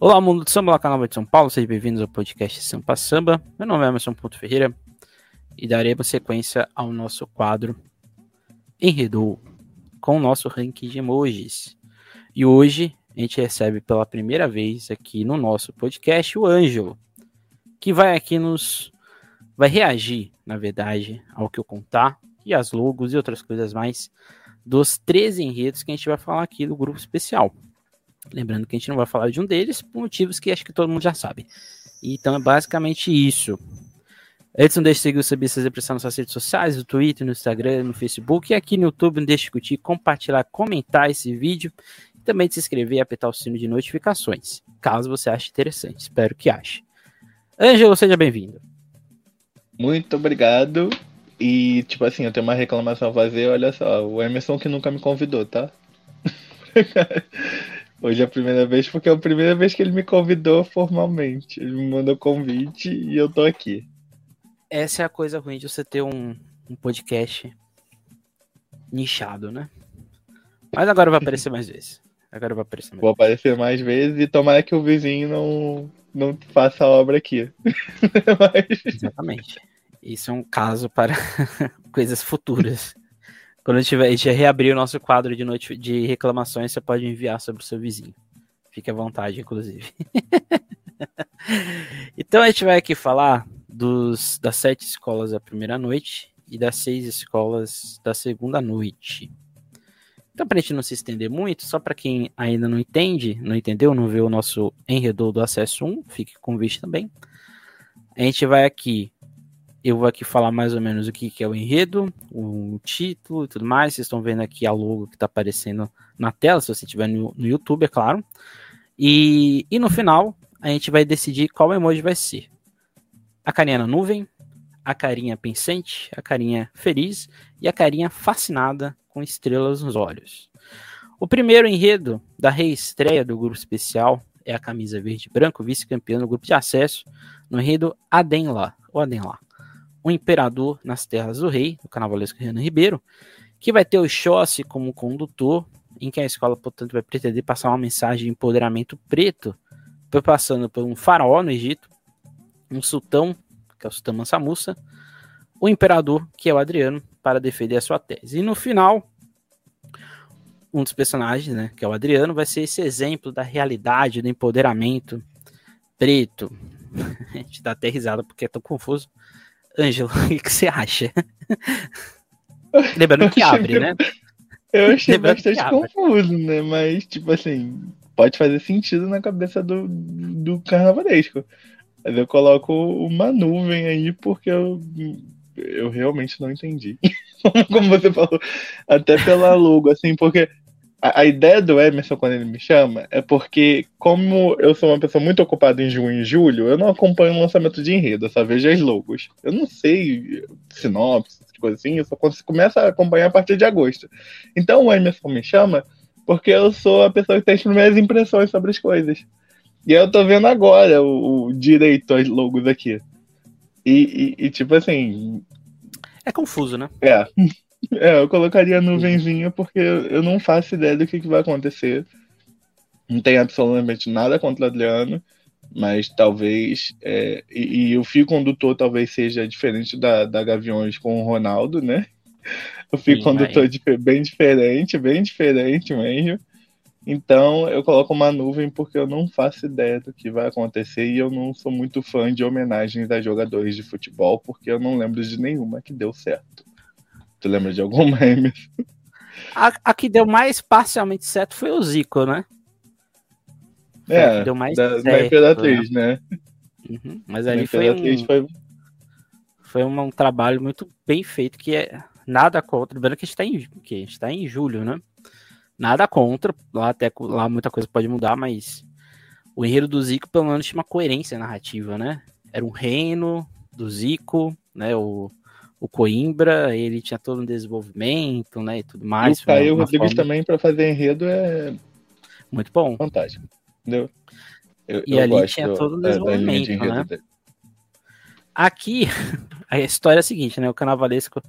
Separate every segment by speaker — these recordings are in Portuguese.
Speaker 1: Olá, mundo do samba, lá canal de São Paulo, sejam bem-vindos ao podcast Sampa Samba. Meu nome é Emerson Ponto Ferreira e daremos sequência ao nosso quadro Enredou com o nosso ranking de emojis. E hoje a gente recebe pela primeira vez aqui no nosso podcast o Ângelo, que vai aqui nos vai reagir, na verdade, ao que eu contar e as logos e outras coisas mais dos 13 enredos que a gente vai falar aqui do grupo especial. Lembrando que a gente não vai falar de um deles por motivos que acho que todo mundo já sabe. Então é basicamente isso. Antes, não deixe de seguir o Subir Essas Impressões nas suas redes sociais, no Twitter, no Instagram, no Facebook e aqui no YouTube. Não deixe de curtir, compartilhar, comentar esse vídeo e também de se inscrever e apertar o sino de notificações, caso você ache interessante. Espero que ache. Ângelo, seja bem-vindo.
Speaker 2: Muito obrigado. E, tipo assim, eu tenho uma reclamação a fazer. Olha só, o Emerson que nunca me convidou, tá? Hoje é a primeira vez, porque é a primeira vez que ele me convidou formalmente. Ele me mandou convite e eu tô aqui.
Speaker 1: Essa é a coisa ruim de você ter um, um podcast nichado, né? Mas agora vai aparecer mais vezes. Agora vai aparecer mais
Speaker 2: Vou
Speaker 1: vezes.
Speaker 2: aparecer mais vezes e tomara que o vizinho não, não faça a obra aqui. Mas...
Speaker 1: Exatamente. Isso é um caso para coisas futuras. Quando a gente, a gente reabrir o nosso quadro de, noite, de reclamações, você pode enviar sobre o seu vizinho. Fique à vontade, inclusive. então a gente vai aqui falar dos, das sete escolas da primeira noite e das seis escolas da segunda noite. Então, para a gente não se estender muito, só para quem ainda não entende, não entendeu, não viu o nosso enredo do acesso 1, fique com o vídeo também. A gente vai aqui eu vou aqui falar mais ou menos o que, que é o enredo, o título e tudo mais. Vocês estão vendo aqui a logo que está aparecendo na tela, se você estiver no, no, YouTube, é claro. E, e no final, a gente vai decidir qual emoji vai ser. A carinha na nuvem, a carinha pensante, a carinha feliz e a carinha fascinada com estrelas nos olhos. O primeiro enredo da reestreia do grupo especial é a camisa verde e branco, vice-campeão do grupo de acesso, no enredo Adenla, ou Adenla o Imperador nas Terras do Rei, do carnavalesco Renan Ribeiro, que vai ter o Xossi como condutor, em que a escola, portanto, vai pretender passar uma mensagem de empoderamento preto, passando por um faraó no Egito, um sultão, que é o sultão Mansa Musa, o imperador, que é o Adriano, para defender a sua tese. E no final, um dos personagens, né, que é o Adriano, vai ser esse exemplo da realidade, do empoderamento preto. a gente dá até risada porque é tão confuso. Ângelo, o que você acha? Lembrando que abre, né?
Speaker 2: Eu achei Lembrando bastante confuso, né? Mas, tipo assim, pode fazer sentido na cabeça do, do carnavalesco. Mas eu coloco uma nuvem aí porque eu, eu realmente não entendi. Como você falou, até pela logo, assim, porque a, a, ideia do Emerson quando ele me chama é porque, como eu sou uma pessoa muito ocupada em junho e julho, eu não acompanho o lançamento de enredo, eu só vejo as logos. Eu não sei sinopse, coisa assim, eu só começo a acompanhar a partir de agosto. Então o Emerson me chama porque eu sou a pessoa que tem as primeiras impressões sobre as coisas. E eu tô vendo agora o, o direito aos logos aqui. E, e, e, tipo assim.
Speaker 1: É confuso, né?
Speaker 2: É. É, eu colocaria nuvenzinha porque eu não faço ideia do que, que vai acontecer. Não tem absolutamente nada contra o Adriano, mas talvez. É, e, e, o fio condutor talvez seja diferente da, da Gaviões com o Ronaldo, né? O fio Sim, condutor é bem diferente, bem diferente mesmo. Então eu coloco uma nuvem porque eu não faço ideia do que vai acontecer e eu não sou muito fã de homenagens a jogadores de futebol porque eu não lembro de nenhuma que deu certo. Tu lembra de alguma, Emerson?
Speaker 1: A, a, que deu mais parcialmente certo foi o Zico, né?
Speaker 2: É, deu mais da, certo, da Imperatriz, né? né?
Speaker 1: Uhum, mas ali foi um, foi... foi um, um, trabalho muito bem feito, que é nada contra. Lembrando que a gente está em, que a gente tá em julho, né? Nada contra, lá até lá muita coisa pode mudar, mas o enredo do Zico pelo menos tinha uma coerência narrativa, né? Era um reino do Zico, né? O, o Coimbra, ele tinha todo um desenvolvimento, né, e tudo mais.
Speaker 2: E o Caio Rodrigues forma... também para fazer enredo é
Speaker 1: muito bom.
Speaker 2: Fantástico, entendeu?
Speaker 1: Eu, e eu ali tinha todo um desenvolvimento, né? Dele. Aqui, a história é a seguinte, né, o Carnavalesco,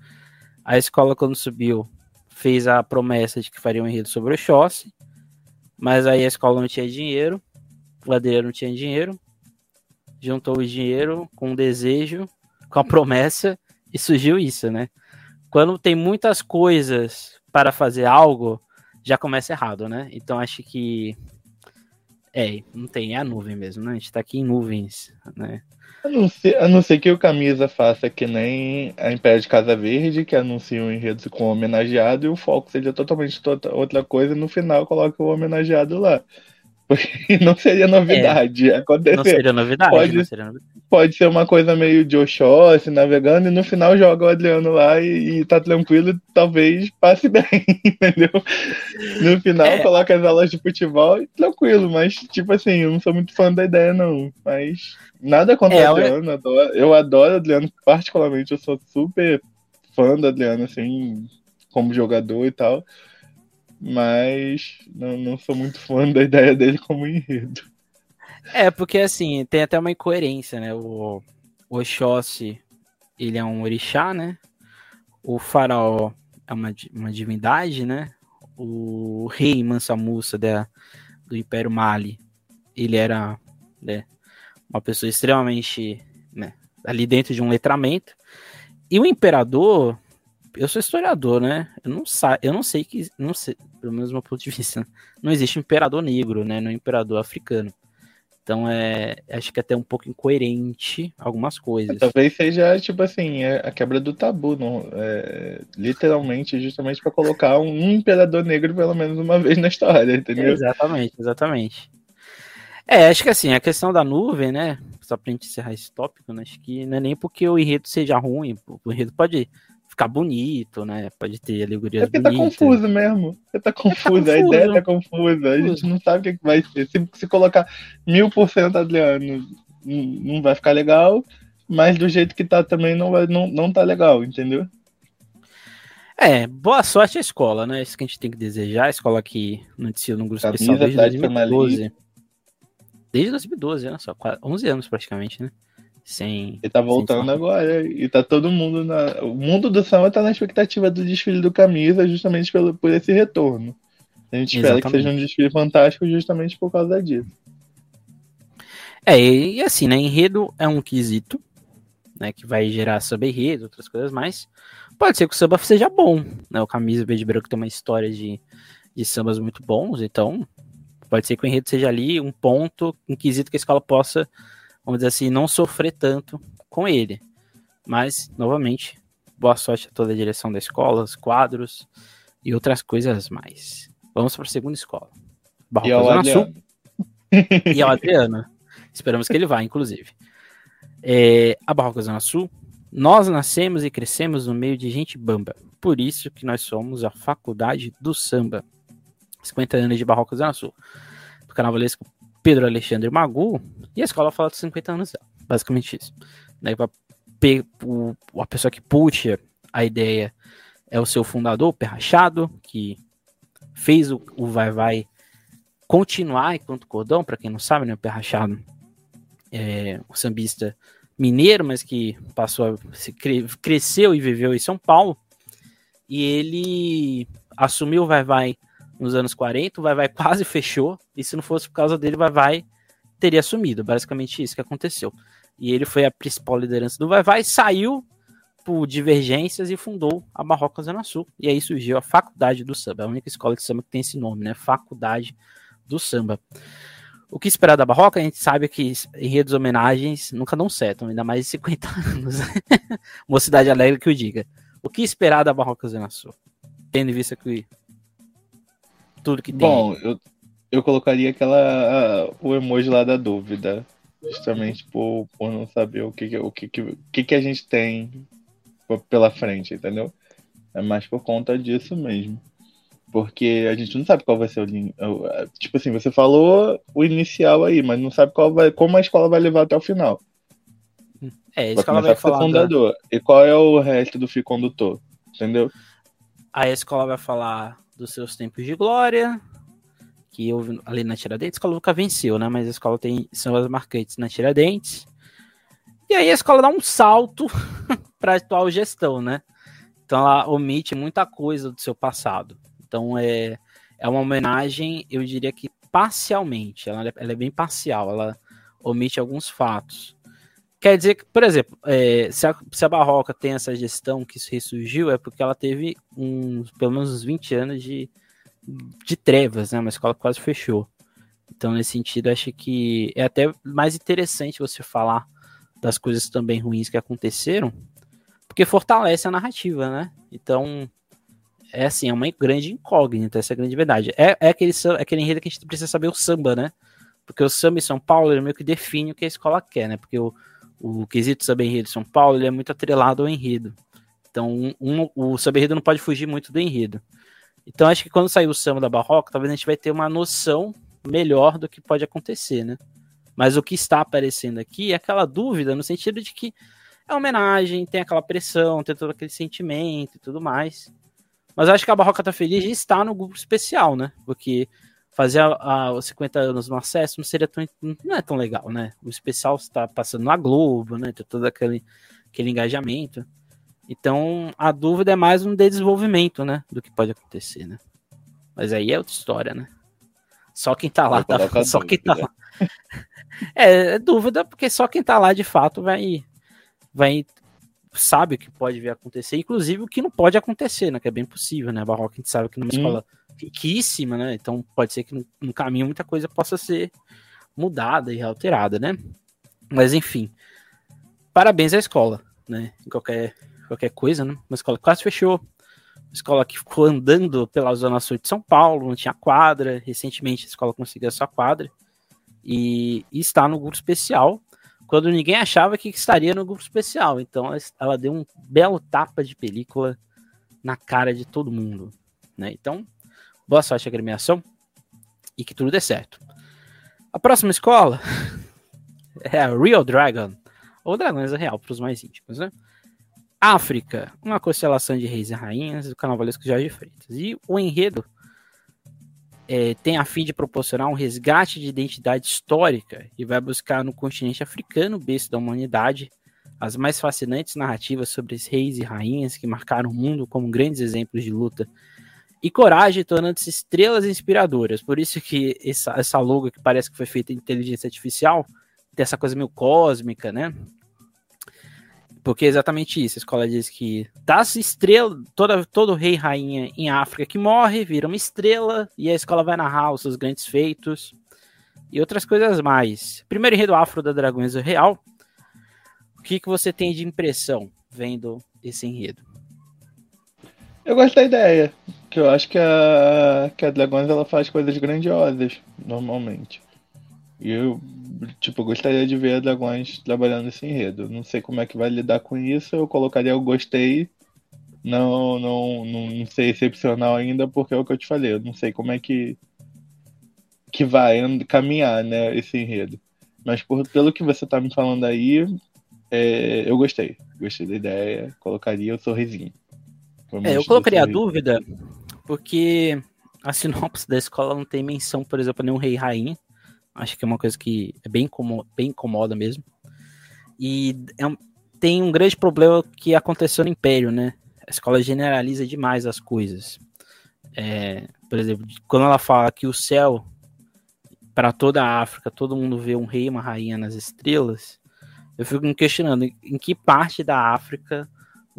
Speaker 1: a escola quando subiu, fez a promessa de que faria um enredo sobre o Chossi, mas aí a escola não tinha dinheiro, o Adriano tinha dinheiro, juntou o dinheiro com o desejo, com a promessa, e surgiu isso, né? Quando tem muitas coisas para fazer algo, já começa errado, né? Então acho que. É, não tem, é a nuvem mesmo, né? A gente tá aqui em nuvens, né?
Speaker 2: A não, ser, a não ser que o Camisa faça que nem a Império de Casa Verde, que anuncia um enredo com o homenageado e o foco seja totalmente outra coisa, e no final coloca o homenageado lá. Porque não seria novidade. É, acontecer. Não
Speaker 1: seria novidade.
Speaker 2: Pode,
Speaker 1: seria novidade.
Speaker 2: pode ser uma coisa meio de Oxóssi navegando e no final joga o Adriano lá e, e tá tranquilo e talvez passe bem, entendeu? No final é. coloca as aulas de futebol e tranquilo, mas tipo assim, eu não sou muito fã da ideia não. Mas nada contra é, o Adriano, eu... Adoro, eu adoro o Adriano, particularmente eu sou super fã do Adriano, assim, como jogador e tal mas não, não sou muito fã da ideia dele como enredo.
Speaker 1: É, porque assim, tem até uma incoerência, né? O, Oxóssi, ele é um orixá, né? O faraó é uma, uma divindade, né? O rei Mansa Musa da, do Império Mali, ele era né, uma pessoa extremamente né, ali dentro de um letramento. E o imperador, eu sou historiador, né? Eu não, sa eu não sei que. Não sei, pelo menos do meu ponto de vista, não existe imperador negro, né? No imperador africano. Então é, acho que é até um pouco incoerente algumas coisas.
Speaker 2: Talvez seja tipo assim é a quebra do tabu, não, é, literalmente, justamente para colocar um imperador negro pelo menos uma vez na história, entendeu? É,
Speaker 1: exatamente, exatamente. É, acho que assim a questão da nuvem, né? Só pra gente encerrar esse tópico, né, acho que não é nem porque o enredo seja ruim, o enredo pode ficar bonito, né? Pode ter alegorias é porque
Speaker 2: tá confuso mesmo. Você tá confuso, tá a ideia tá confusa. A gente não sabe o que vai ser. Se, se colocar mil por cento Adriano, não vai ficar legal, mas do jeito que tá também não, vai, não, não tá legal, entendeu?
Speaker 1: É, boa sorte à escola, né? Isso que a gente tem que desejar. A escola que não ensina no grupo especial desde 2012. Desde 2012, né? Só 11 anos praticamente, né? Sem.
Speaker 2: Ele tá voltando agora. E tá todo mundo na. O mundo do samba tá na expectativa do desfile do camisa, justamente pelo, por esse retorno. A gente espera que seja um desfile fantástico justamente por causa disso.
Speaker 1: É, e assim, né? Enredo é um quesito, né? Que vai gerar samba-enredo, outras coisas mais. Pode ser que o samba seja bom, né? O Camisa Verde Branco tem uma história de, de sambas muito bons, então pode ser que o enredo seja ali um ponto, um quesito que a escola possa vamos dizer assim, não sofrer tanto com ele. Mas, novamente, boa sorte a toda a direção da escola, os quadros e outras coisas mais. Vamos para a segunda escola.
Speaker 2: Barroca e Zona Sul.
Speaker 1: e ao Adriano. Esperamos que ele vá, inclusive. É, a Barroca Zona Sul. Nós nascemos e crescemos no meio de gente bamba. Por isso que nós somos a Faculdade do Samba. 50 anos de Barroca Zona Sul. Do carnavalesco Pedro Alexandre Magu, e a escola fala dos 50 anos dela. Basicamente isso. Daí o, a pessoa que puxa a ideia é o seu fundador, Pé Rachado, que fez o, o Vai Vai continuar enquanto cordão, para quem não sabe, né, o Pé Rachado é o sambista mineiro, mas que passou a, se cre, cresceu e viveu em São Paulo. E ele assumiu o Vai Vai nos anos 40, o Vai Vai quase fechou, e se não fosse por causa dele, o Vai Vai teria sumido, basicamente isso que aconteceu. E ele foi a principal liderança do Vai Vai, saiu por divergências e fundou a Barroca Zona Sul. E aí surgiu a Faculdade do Samba, a única escola de samba que tem esse nome, né? Faculdade do Samba. O que esperar da Barroca? A gente sabe que enredos homenagens nunca dão certo, ainda mais de 50 anos. Mocidade alegre que o diga. O que esperar da Barroca Zona Sul? Tendo em vista que tudo que tem.
Speaker 2: Bom, eu, eu colocaria aquela. o emoji lá da dúvida. Justamente por, por não saber o que, o que, o que, que a gente tem pela frente, entendeu? É mais por conta disso mesmo. Porque a gente não sabe qual vai ser o. Tipo assim, você falou o inicial aí, mas não sabe qual vai, como a escola vai levar até o final.
Speaker 1: É, isso que ela vai falar.
Speaker 2: Fundador. Da... E qual é o resto do fio condutor? Entendeu?
Speaker 1: Aí a escola vai falar dos seus tempos de glória, que houve ali na Tiradentes, a escola nunca venceu, né? Mas a escola tem são as marcantes na Tiradentes. E aí a escola dá um salto para a atual gestão, né? Então ela omite muita coisa do seu passado. Então é, é uma homenagem, eu diria que parcialmente, ela, ela é bem parcial, ela omite alguns fatos. Quer dizer que, por exemplo, é, se, a, se, a, Barroca tem essa gestão que ressurgiu, é porque ela teve uns, pelo menos uns 20 anos de, de trevas, né? Uma escola quase fechou. Então, nesse sentido, acho que é até mais interessante você falar das coisas também ruins que aconteceram, porque fortalece a narrativa, né? Então, é assim, é uma grande incógnita, essa é a grande verdade. É, é, aquele, é aquele enredo que a gente precisa saber o samba, né? Porque o samba em São Paulo, ele meio que define o que a escola quer, né? Porque o, o quesito samba enredo de São Paulo ele é muito atrelado ao enredo. Então, um, o samba enredo não pode fugir muito do enredo. Então, acho que quando sair o samba da Barroca, talvez a gente vai ter uma noção melhor do que pode acontecer, né? Mas o que está aparecendo aqui é aquela dúvida no sentido de que é homenagem, tem aquela pressão, tem todo aquele sentimento e tudo mais. Mas acho que a Barroca tá feliz de estar no grupo especial, né? Porque fazer a, a, os 50 anos no acesso não seria tão, não é tão legal, né? O especial está passando na Globo, né? Tem todo aquele, aquele engajamento. Então a dúvida é mais um desenvolvimento, né? Do que pode acontecer, né? Mas aí é outra história, né? Só quem tá lá, tá, só quem tá lá. É, é, dúvida, porque só quem tá lá de fato vai, vai sabe o que pode vir a acontecer, inclusive o que não pode acontecer, né? Que é bem possível, né? A Barroca a gente sabe que numa hum. escola riquíssima, né? Então pode ser que no, no, caminho muita coisa possa ser mudada e alterada, né? Mas enfim, parabéns à escola, né? Em qualquer, qualquer coisa, né? Uma escola que quase fechou, uma escola que ficou andando pela zona sul de São Paulo, não tinha quadra, recentemente a escola conseguiu a sua quadra e, e está no grupo especial, quando ninguém achava que estaria no grupo especial. Então ela, ela deu um belo tapa de película na cara de todo mundo, né? Então Boa sorte à agremiação e que tudo dê certo. A próxima escola é a Real Dragon, ou Dragões Real para os mais íntimos, né? África, uma constelação de reis e rainhas do carnavalesco Jorge Freitas. E o enredo é, tem a fim de proporcionar um resgate de identidade histórica e vai buscar no continente africano, berço da humanidade, as mais fascinantes narrativas sobre os reis e rainhas que marcaram o mundo como grandes exemplos de luta e coragem, tornando-se estrelas inspiradoras. Por isso que essa, essa logo que parece que foi feita em inteligência artificial tem essa coisa meio cósmica, né? Porque é exatamente isso. A escola diz que das estrelas, toda, todo rei e rainha em África que morre vira uma estrela e a escola vai narrar os seus grandes feitos e outras coisas mais. Primeiro enredo afro da Dragões Real. O que, que você tem de impressão vendo esse enredo?
Speaker 2: Eu gosto da ideia. Que eu acho que a, que a Dragões ela faz coisas grandiosas, normalmente. E eu, tipo, gostaria de ver a Dragões trabalhando esse enredo. Não sei como é que vai lidar com isso. Eu colocaria o gostei. Não, não, não, não sei excepcional ainda, porque é o que eu te falei. Eu não sei como é que, que vai caminhar, né, esse enredo. Mas por, pelo que você tá me falando aí, é, eu gostei. Gostei da ideia. Colocaria o sorrisinho.
Speaker 1: É, eu colocaria a dúvida porque a sinopse da escola não tem menção, por exemplo, nenhum rei e rainha. Acho que é uma coisa que é bem, incomoda, bem incomoda mesmo. E é um, tem um grande problema que aconteceu no Império, né? A escola generaliza demais as coisas. É, por exemplo, quando ela fala que o céu, para toda a África, todo mundo vê um rei e uma rainha nas estrelas, eu fico me questionando em que parte da África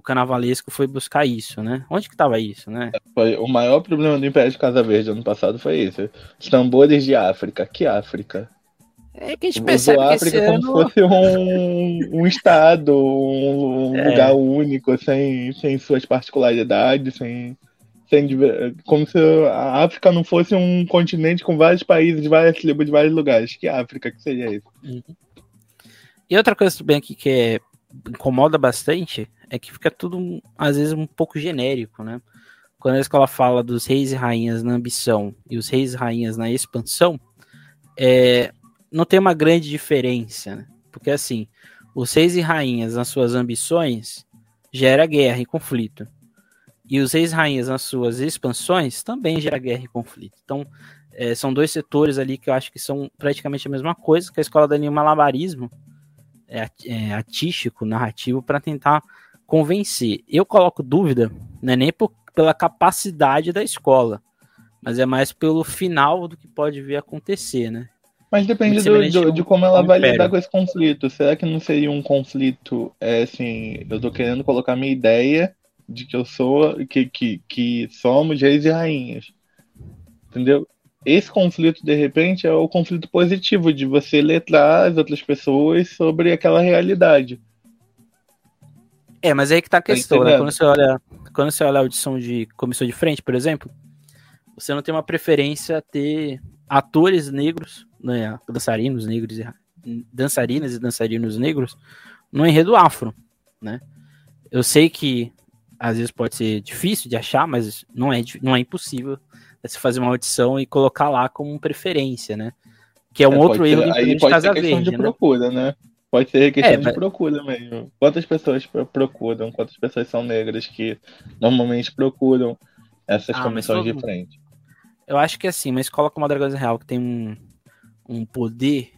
Speaker 1: o carnavalesco foi buscar isso, né? Onde que tava isso, né?
Speaker 2: Foi, o maior problema do Império de Casa Verde ano passado foi isso. Os tambores de África. Que África?
Speaker 1: É que a gente percebe que
Speaker 2: África esse como ano... se fosse um, um estado, um, é. lugar único, sem, sem suas particularidades, sem, sem como se a África não fosse um continente com vários países, de várias tribos, de vários lugares. Que África que seria isso? Uhum.
Speaker 1: E outra coisa também aqui que é, incomoda bastante é que fica tudo, às vezes, um pouco genérico, né? Quando a escola fala dos reis e rainhas na ambição e os reis e rainhas na expansão, é, não tem uma grande diferença, né? Porque, assim, os reis e rainhas nas suas ambições gera guerra e conflito. E os reis e rainhas nas suas expansões também gera guerra e conflito. Então, é, são dois setores ali que eu acho que são praticamente a mesma coisa, que a escola dá nenhum malabarismo é, é, artístico, narrativo, para tentar convencer. Eu coloco dúvida, não é nem por, pela capacidade da escola, mas é mais pelo final do que pode vir a acontecer, né?
Speaker 2: Mas depende do, do, de como ela vai império. lidar com esse conflito. Será que não seria um conflito, é, assim, eu tô querendo colocar minha ideia de que eu sou, que, que, que somos reis e rainhas. Entendeu? Esse conflito, de repente, é o conflito positivo de você letrar as outras pessoas sobre aquela realidade.
Speaker 1: É, mas aí que tá a tá questão, né? Quando você olha, quando você olha a audição de comissão de frente, por exemplo, você não tem uma preferência a ter atores negros, né, dançarinos negros e dançarinas e dançarinos negros no enredo afro, né? Eu sei que às vezes pode ser difícil de achar, mas não é, não é impossível você fazer uma audição e colocar lá como preferência, né? Que é um é, outro erro
Speaker 2: ser, aí pode ser questão Verde, de né? procura, né? Pode ser questão é, de mas... procura mesmo. Quantas pessoas procuram, quantas pessoas são negras que normalmente procuram essas ah, comissões de frente?
Speaker 1: Eu acho que é assim, uma escola como a Dragões Real, que tem um, um poder,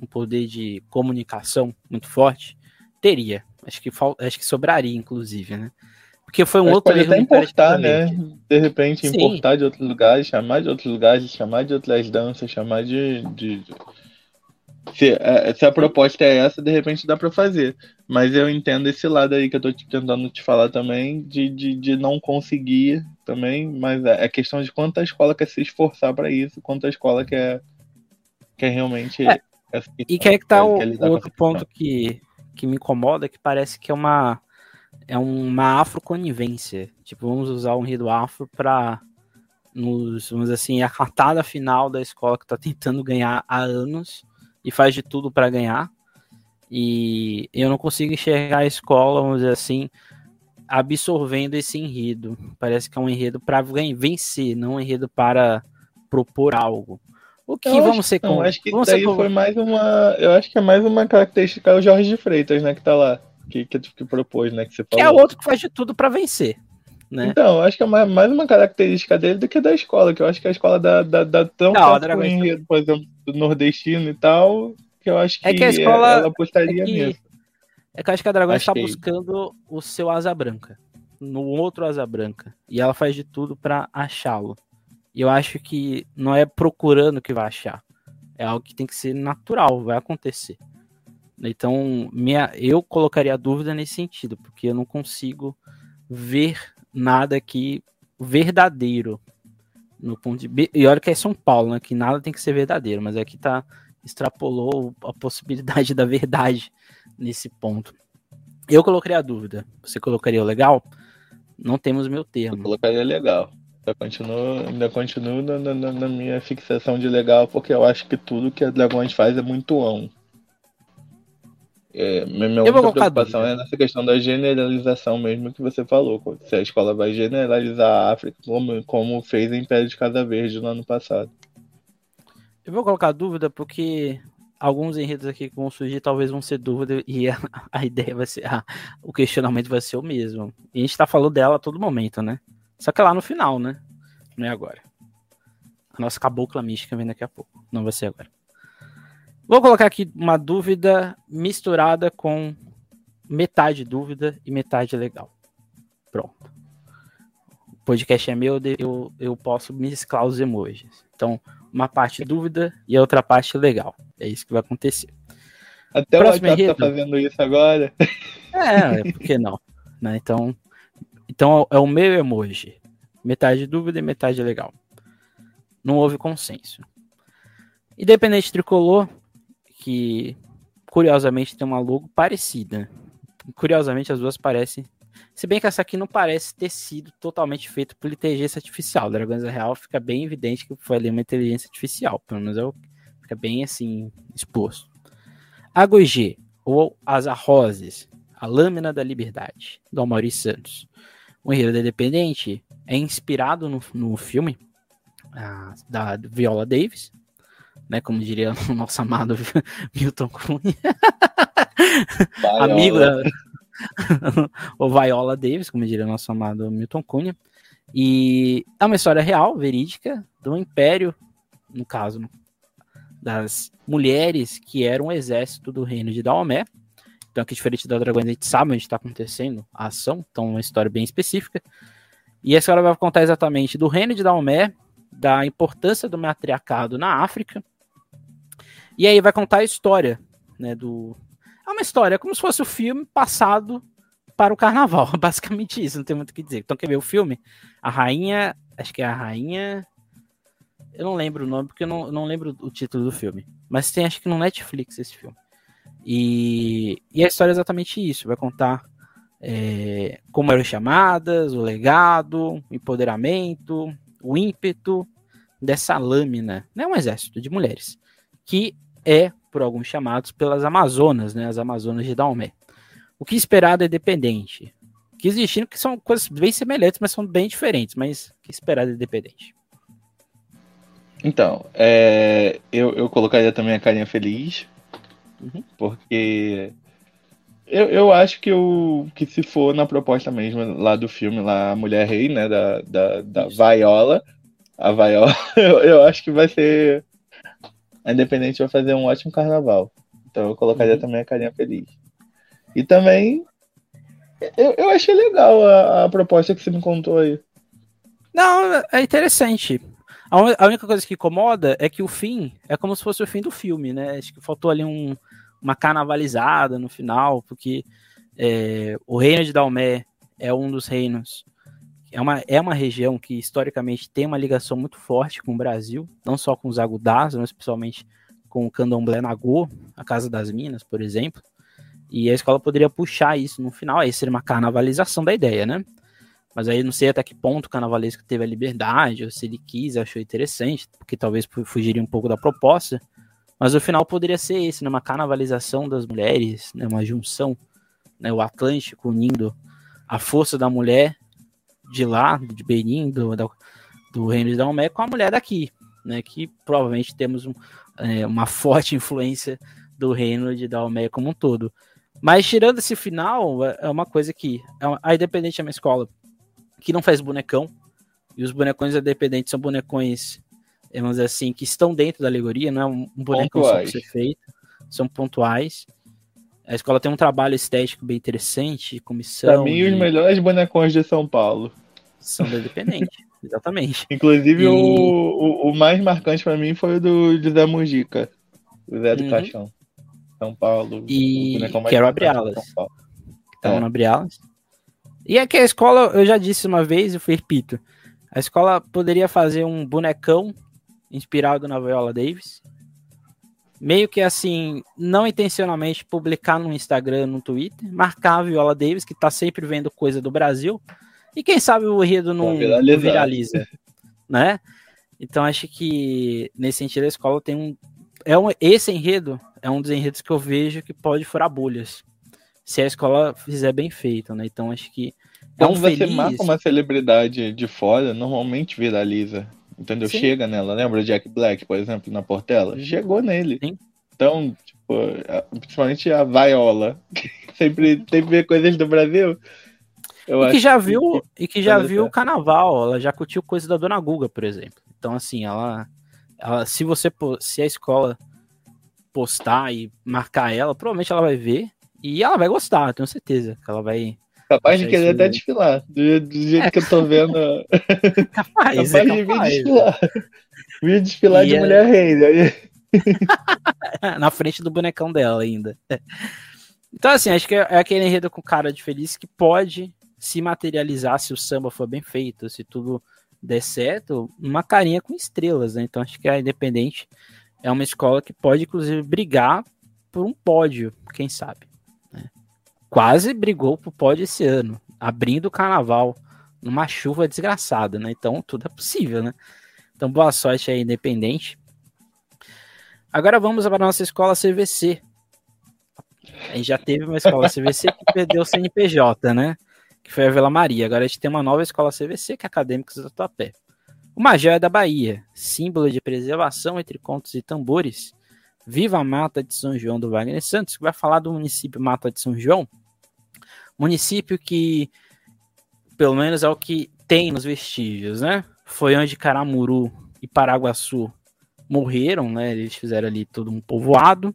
Speaker 1: um poder de comunicação muito forte, teria. Acho que, acho que sobraria, inclusive, né? Porque foi um Mas outro
Speaker 2: pode erro. Até importar, né? De repente, Sim. importar de outros lugares, chamar de outros lugares, chamar de outras danças, chamar de. de... Se, é, se, a proposta é essa, de repente dá para fazer. Mas eu entendo esse lado aí que eu tô tentando te falar também, de, de, de não conseguir também, mas é, é questão de quanta escola quer se esforçar para isso, quanta escola quer, quer realmente.
Speaker 1: É. E que é que tá o outro ponto que, que me incomoda, que parece que é uma é uma afroconivência. Tipo, vamos usar o enredo afro para nos, vamos assim, a cartada final da escola que está tentando ganhar há anos e faz de tudo para ganhar. E eu não consigo enxergar a escola, vamos dizer assim, absorvendo esse enredo. Parece que é um enredo para vencer, não um enredo para propor algo. O que eu vamos ser
Speaker 2: com? Acho que vamos daí foi mais uma, eu acho que é mais uma característica do Jorge de Freitas, né, que tá lá que, que, que propôs, né? Que você falou.
Speaker 1: É outro que faz de tudo para vencer. Né?
Speaker 2: Então, acho que é mais uma característica dele do que da escola, que eu acho que a escola dá, dá, dá tão não, certo enredo, por exemplo, do nordestino e tal, que eu acho que,
Speaker 1: é que a escola,
Speaker 2: ela apostaria é que, mesmo.
Speaker 1: É que eu acho que a Dragão está buscando o seu asa branca, no outro asa branca, e ela faz de tudo para achá-lo. E eu acho que não é procurando que vai achar, é algo que tem que ser natural, vai acontecer. Então, minha, eu colocaria dúvida nesse sentido, porque eu não consigo ver nada aqui verdadeiro no ponto de e olha que é São Paulo, né, que nada tem que ser verdadeiro, mas aqui tá extrapolou a possibilidade da verdade nesse ponto. Eu colocaria a dúvida. Você colocaria o legal? Não temos meu termo.
Speaker 2: Eu colocaria legal. Ainda continuo, ainda continuo na, na, na minha fixação de legal, porque eu acho que tudo que a Dragões faz é muito on. É, minha única preocupação é nessa questão da generalização mesmo que você falou. Se a escola vai generalizar a África como, como fez o Império de Casa Verde no ano passado.
Speaker 1: Eu vou colocar dúvida porque alguns enredos aqui que vão surgir talvez vão ser dúvida e a, a ideia vai ser, a, o questionamento vai ser o mesmo. E a gente tá falando dela a todo momento, né? Só que é lá no final, né? Não é agora. A nossa cabocla mística vem daqui a pouco. Não vai ser agora. Vou colocar aqui uma dúvida misturada com metade dúvida e metade legal. Pronto. O podcast é meu, eu, eu posso mesclar os emojis. Então, uma parte dúvida e a outra parte legal. É isso que vai acontecer.
Speaker 2: Até Próximo o WhatsApp tá fazendo isso agora.
Speaker 1: É, por que não? Né? Então, então é o meu emoji. Metade dúvida e metade legal. Não houve consenso. Independente tricolor, que curiosamente tem uma logo parecida. Curiosamente as duas parecem. Se bem que essa aqui não parece ter sido totalmente feita por inteligência artificial. Dragões Real fica bem evidente que foi ali uma inteligência artificial. Pelo menos é fica bem assim exposto. Agogê, ou As Arrozes, A Lâmina da Liberdade, do Amaury Santos. O Enredo da Independente é inspirado no, no filme a, da Viola Davis, né? Como diria o nosso amado Milton Cunha. Amigo da... o Viola Davis, como diria o nosso amado Milton Cunha. E é uma história real, verídica, do Império, no caso, das mulheres que eram o exército do reino de Daomé. Então, aqui, diferente da Dragões, a gente sabe onde está acontecendo a ação, então, é uma história bem específica. E essa história vai contar exatamente do reino de Daomé, da importância do matriarcado na África. E aí vai contar a história, né, do... É uma história, é como se fosse o filme passado para o carnaval, basicamente isso, não tem muito o que dizer. Então, quer ver o filme? A rainha, acho que é a rainha... Eu não lembro o nome, porque eu não, não lembro o título do filme. Mas tem, acho que no Netflix, esse filme. E, e a história é exatamente isso, vai contar é, como eram chamadas, o legado, o empoderamento, o ímpeto dessa lâmina, né, um exército de mulheres, que é, por alguns chamados, pelas Amazonas, né, as Amazonas de Daomé. O que esperado é dependente. O que existindo que são coisas bem semelhantes, mas são bem diferentes, mas o que esperado é dependente.
Speaker 2: Então, é, eu, eu colocaria também a carinha feliz, uhum. porque eu, eu acho que, o, que se for na proposta mesmo lá do filme, lá a Mulher Rei, né, da, da, da Viola, a Viola, eu, eu acho que vai ser. A Independente vai fazer um ótimo carnaval. Então eu colocaria uhum. também a carinha feliz. E também. Eu, eu achei legal a, a proposta que você me contou aí.
Speaker 1: Não, é interessante. A única coisa que incomoda é que o fim é como se fosse o fim do filme, né? Acho que faltou ali um, uma carnavalizada no final, porque é, o reino de Dalmé é um dos reinos, é uma, é uma região que historicamente tem uma ligação muito forte com o Brasil, não só com os agudás, mas principalmente com o candomblé Nagô, a Casa das Minas, por exemplo. E a escola poderia puxar isso no final, aí seria uma carnavalização da ideia, né? Mas aí não sei até que ponto o carnavalesco teve a liberdade, ou se ele quis, achou interessante, porque talvez fugiria um pouco da proposta. Mas o final poderia ser esse, né? uma carnavalização das mulheres, né? uma junção, né? o Atlântico unindo a força da mulher de lá, de Benin, do, do Reino de Daomé, com a mulher daqui, né? que provavelmente temos um, é, uma forte influência do Reino de Daomé como um todo. Mas tirando esse final, é, é uma coisa que é a Independente é uma escola que não faz bonecão, e os bonecões independentes são bonecões vamos dizer assim, que estão dentro da alegoria, não é um, boneco só para ser feito, são pontuais. A escola tem um trabalho estético bem interessante, comissão.
Speaker 2: Pra mim, de... os melhores bonecões de São Paulo.
Speaker 1: São da Independente, exatamente.
Speaker 2: Inclusive, e... o, o, o, mais marcante para mim foi o do José Mujica, Zé do uhum. Caixão. São Paulo.
Speaker 1: E quero abrir alas. Então, é. abrir alas. E é que a escola, eu já disse uma vez, eu repito, a escola poderia fazer um bonecão inspirado na Viola Davis. Meio que assim, não intencionalmente publicar no Instagram, no Twitter, marcar a Viola Davis, que tá sempre vendo coisa do Brasil, e quem sabe o enredo não viraliza, né? Então acho que nesse sentido a escola tem um é um esse enredo é um dos enredos que eu vejo que pode furar bolhas se a escola fizer bem feito, né? Então acho que
Speaker 2: é um você feliz... marca uma celebridade de fora, normalmente viraliza. Entendeu? Sim. Chega nela. Lembra Jack Black, por exemplo, na Portela? Chegou nele. Sim. Então, tipo, principalmente a Viola, que sempre, sempre vê coisas do Brasil.
Speaker 1: e que já que viu, que, e que já viu o carnaval, ela já curtiu coisa da Dona Guga, por exemplo. Então, assim, ela, ela se você se a escola postar e marcar ela, provavelmente ela vai ver e ela vai gostar, tenho certeza que ela vai
Speaker 2: Capaz de querer até desfilar. Do, do jeito é. que eu tô vendo.
Speaker 1: capaz, capaz, é capaz de vir
Speaker 2: desfilar. Vir desfilar e de é... mulher rei.
Speaker 1: Na frente do bonecão dela ainda. Então, assim, acho que é, é aquele enredo com cara de feliz que pode se materializar se o samba for bem feito, se tudo der certo, uma carinha com estrelas, né? Então acho que a Independente é uma escola que pode, inclusive, brigar por um pódio, quem sabe quase brigou pro pódio esse ano, abrindo o carnaval numa chuva desgraçada, né? Então tudo é possível, né? Então boa sorte aí, independente. Agora vamos para a nossa escola CVC. A gente já teve uma escola CVC que perdeu o CNPJ, né? Que foi a Vila Maria. Agora a gente tem uma nova escola CVC, que é Acadêmicos do Tatuapé. Uma joia da Bahia, símbolo de preservação entre contos e tambores. Viva a Mata de São João do Wagner Santos, que vai falar do município Mata de São João, Município que, pelo menos é o que tem nos vestígios, né? Foi onde Caramuru e Paraguaçu morreram, né? Eles fizeram ali todo um povoado.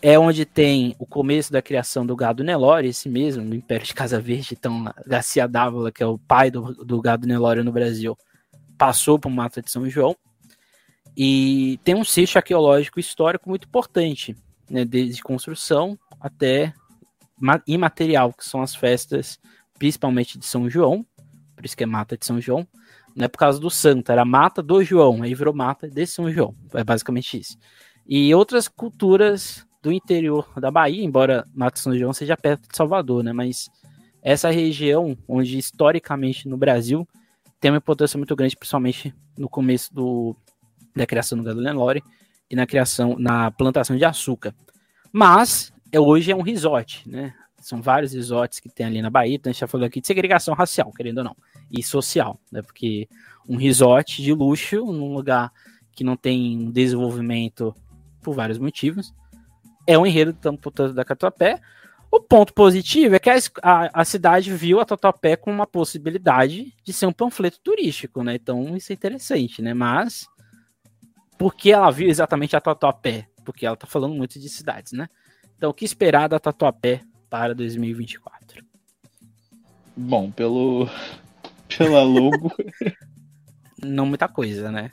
Speaker 1: É onde tem o começo da criação do gado Nelore, esse mesmo, do Império de Casa Verde. Então, Garcia Dávila, que é o pai do, do gado Nelore no Brasil, passou por Mata de São João. E tem um sítio arqueológico histórico muito importante, né, desde construção até imaterial, que são as festas, principalmente de São João, por isso que é Mata de São João, não é por causa do santo, era Mata do João, aí virou Mata de São João, é basicamente isso. E outras culturas do interior da Bahia, embora Mata de São João seja perto de Salvador, né, mas essa região, onde historicamente no Brasil tem uma importância muito grande, principalmente no começo do, da criação do gado Lenore e na criação, na plantação de açúcar. Mas é, hoje é um resort, né? São vários resorts que tem ali na Bahia, então a gente já falou aqui de segregação racial, querendo ou não, e social, né? Porque um resort de luxo, num lugar que não tem desenvolvimento por vários motivos, é um enredo tanto da Catuapé. O ponto positivo é que a, a, a, cidade viu a Tatuapé com uma possibilidade de ser um panfleto turístico, né? Então isso é interessante, né? Mas por que ela viu exatamente a Tatuapé? Porque ela tá falando muito de cidades, né? Então, o que esperar da Tatuapé para 2024?
Speaker 2: Bom, pelo pela logo.
Speaker 1: não muita coisa, né?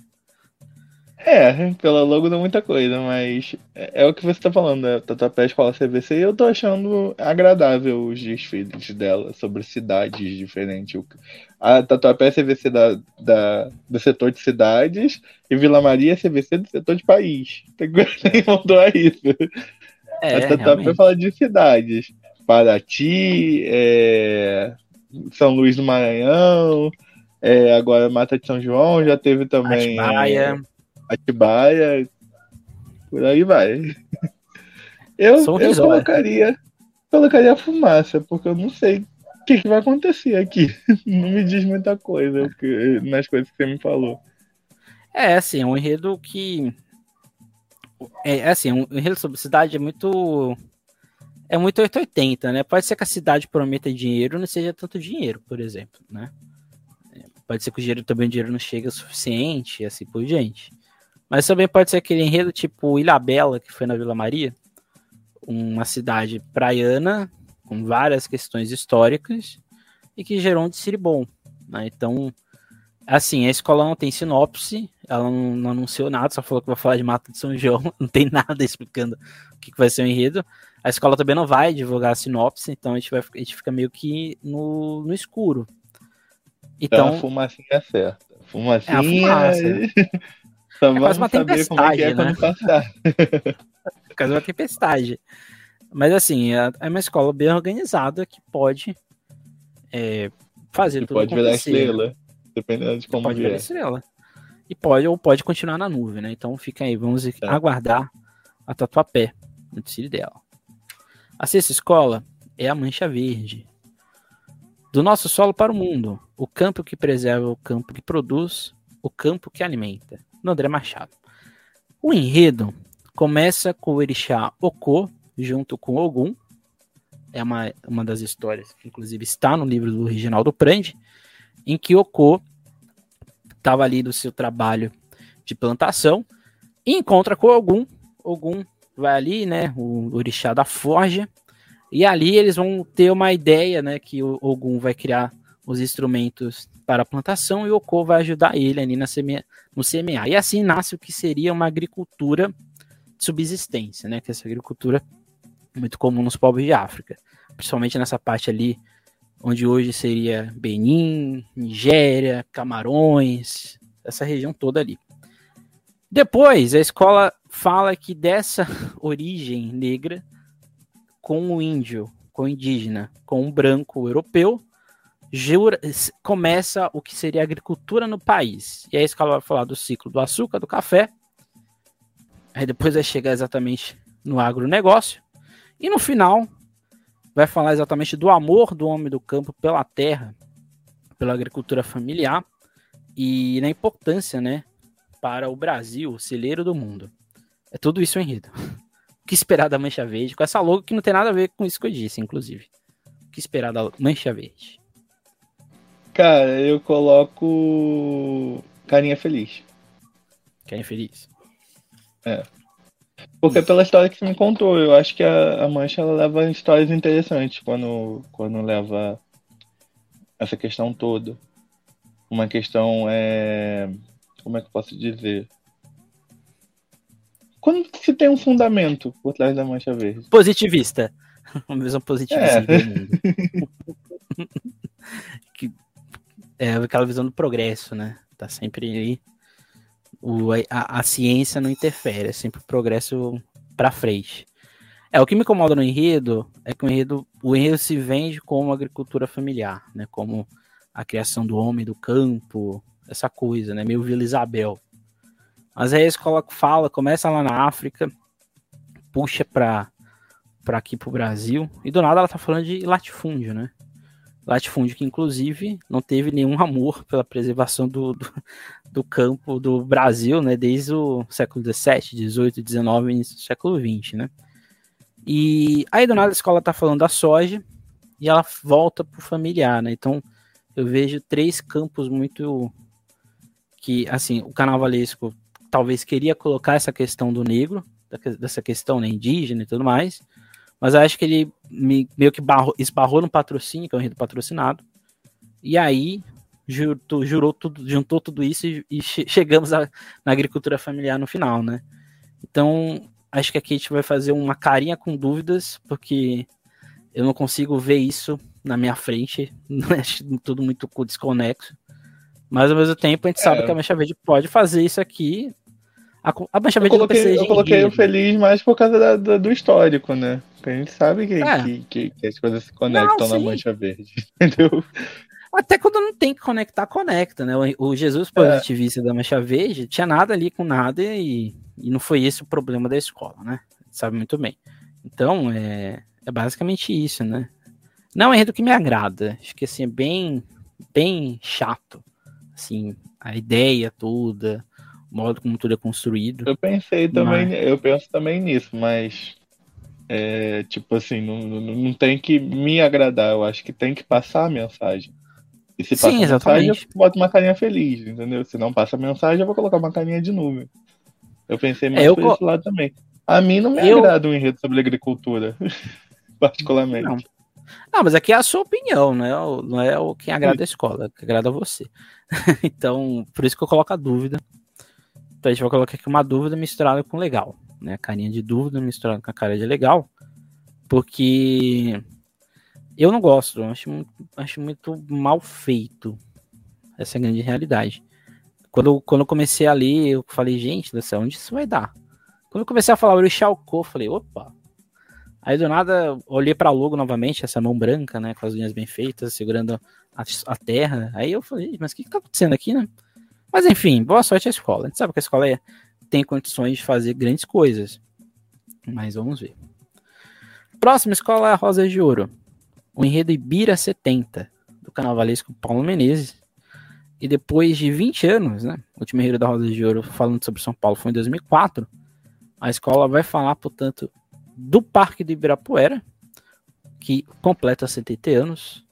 Speaker 2: É, pela logo não muita coisa, mas é, é o que você tá falando, né? Tatuapé Escola CVC, e eu tô achando agradável os desfiles dela sobre cidades diferentes. A Tatuapé é CVC da, da, do setor de cidades e Vila Maria é CVC do setor de país. Tem que mudar isso. É, a Tatuapé fala de cidades. Paraty, é, São Luís do Maranhão, é, agora Mata de São João, já teve também. Atibaia. É, Atibaia, por aí vai. Eu, eu colocaria, colocaria fumaça, porque eu não sei o que, que, vai acontecer aqui. Não me diz muita coisa nas coisas que você me falou.
Speaker 1: É, assim, é um enredo que é, é assim, o enredo sobre cidade é muito. É muito 880, né? Pode ser que a cidade prometa dinheiro não seja tanto dinheiro, por exemplo, né? É, pode ser que o dinheiro também o dinheiro não chega o suficiente, assim por diante. Mas também pode ser aquele enredo tipo Ilhabela, que foi na Vila Maria, uma cidade praiana, com várias questões históricas, e que gerou um desfile bom. Né? Então, Assim, a escola não tem sinopse, ela não, não, anunciou nada, só falou que vai falar de Mata de São João, não tem nada explicando o que, que vai ser o enredo. A escola também não vai divulgar a sinopse, então a gente, vai, a gente fica meio que no, no escuro.
Speaker 2: Então, então a fumacinha é certa. Fumacinha. É a fumaça. Só é vamos uma saber como é que é né? quando passar.
Speaker 1: É quase uma tempestade. Mas assim, é, é uma escola bem organizada que pode é, fazer que tudo
Speaker 2: pode virar estrela. Dependendo de como
Speaker 1: pode vier. estrela. E pode ou pode continuar na nuvem, né? Então fica aí, vamos é. aguardar a Tatuapé no desfile dela. A sexta escola é a Mancha Verde. Do nosso solo para o mundo, o campo que preserva, o campo que produz, o campo que alimenta. No André Machado. O enredo começa com o Orixá Okô, junto com Ogum. É uma, uma das histórias que, inclusive, está no livro do Reginaldo Prandi em que Oko estava ali no seu trabalho de plantação e encontra com Ogum. Ogum vai ali, né, o orixá da forja, e ali eles vão ter uma ideia, né, que Ogum vai criar os instrumentos para a plantação e o Oko vai ajudar ele ali na semea, no semear. E assim nasce o que seria uma agricultura de subsistência, né, que é essa agricultura muito comum nos povos de África, principalmente nessa parte ali onde hoje seria Benin, Nigéria, Camarões, essa região toda ali. Depois, a escola fala que dessa origem negra, com o índio, com o indígena, com o branco europeu, jura, começa o que seria a agricultura no país. E a escola vai falar do ciclo do açúcar, do café, aí depois vai chegar exatamente no agronegócio, e no final vai falar exatamente do amor do homem do campo pela terra, pela agricultura familiar e na importância, né, para o Brasil, celeiro do mundo. É tudo isso o enredo. O que esperar da Mancha Verde, com essa logo que não tem nada a ver com isso que eu disse, inclusive. O que esperar da Mancha Verde?
Speaker 2: Cara, eu coloco Carinha Feliz.
Speaker 1: Carinha Feliz?
Speaker 2: É. Porque pela história que você me contou, eu acho que a, a Mancha ela leva histórias interessantes quando, quando leva essa questão toda. uma questão é, como é que eu posso dizer? Quando se tem um fundamento por trás da mancha verde.
Speaker 1: Positivista. Uma visão positivista é. que é aquela visão do progresso, né? Tá sempre aí. O, a, a ciência não interfere, é sempre o progresso para frente. É, o que me incomoda no enredo é que o enredo, o enredo se vende como agricultura familiar, né? Como a criação do homem do campo, essa coisa, né? Meio Vila Isabel. Mas aí a escola fala, começa lá na África, puxa para para aqui pro Brasil, e do nada ela tá falando de latifúndio, né? Latifúndio que inclusive não teve nenhum amor pela preservação do, do, do campo do Brasil, né? Desde o século XVII, XVIII, XIX, início do século XX, né? E aí do nada a escola tá falando da soja e ela volta pro familiar, né? Então eu vejo três campos muito que assim o carnavalesco talvez queria colocar essa questão do negro dessa questão né, indígena e tudo mais mas acho que ele me, meio que barrou, esbarrou no patrocínio que é o enredo patrocinado e aí jurou, jurou tudo juntou tudo isso e, e che chegamos a, na agricultura familiar no final né então acho que aqui a gente vai fazer uma carinha com dúvidas porque eu não consigo ver isso na minha frente, é tudo muito desconexo. Mas ao mesmo tempo a gente é. sabe que a Mancha Verde pode fazer isso aqui. A, a Mancha Verde
Speaker 2: eu coloquei, Eu coloquei o feliz mais por causa da, da, do histórico, né? Porque a gente sabe que, é. que, que, que, as coisas se conectam não, na Mancha Verde. Entendeu?
Speaker 1: Até quando não tem que conectar, conecta, né? O, o Jesus é. positivista é. da Mancha Verde tinha nada ali com nada e, e não foi esse o problema da escola, né? Sabe muito bem. Então, é, é basicamente isso, né? Não é enredo que me agrada. Acho que assim, é bem, bem chato. Assim, a ideia toda, modo como tudo é construído.
Speaker 2: Eu pensei também, mas... eu penso também nisso, mas é, tipo assim, não, não, não, tem que me agradar, eu acho que tem que passar a mensagem. E se passa Sim, a mensagem, eu boto uma carinha feliz, entendeu? Se não passa a mensagem, eu vou colocar uma carinha de número. Eu pensei mais é, eu... por esse lado também. A mim não me eu... agrada um enredo sobre agricultura, particularmente. Não.
Speaker 1: Não, mas aqui é a sua opinião, não é o, não é o quem agrada a escola, que agrada a você. então, por isso que eu coloco a dúvida. Então a gente vai colocar aqui uma dúvida misturada com legal, né? Carinha de dúvida misturada com a cara de legal, porque eu não gosto, eu acho, acho muito mal feito. Essa é a grande realidade. Quando, quando eu comecei a ler, eu falei, gente do céu, onde isso vai dar? Quando eu comecei a falar o eu falei, opa, Aí do nada olhei para logo novamente, essa mão branca, né, com as unhas bem feitas, segurando a, a terra. Aí eu falei, mas o que, que tá acontecendo aqui, né? Mas enfim, boa sorte à escola. A gente sabe que a escola é, tem condições de fazer grandes coisas. Mas vamos ver. Próxima escola é a Rosa de Ouro. O enredo Ibira 70, do carnavalesco Paulo Menezes. E depois de 20 anos, né? O último enredo da Rosa de Ouro falando sobre São Paulo foi em 2004. A escola vai falar, portanto, do Parque do Ibirapuera, que completa 70 anos.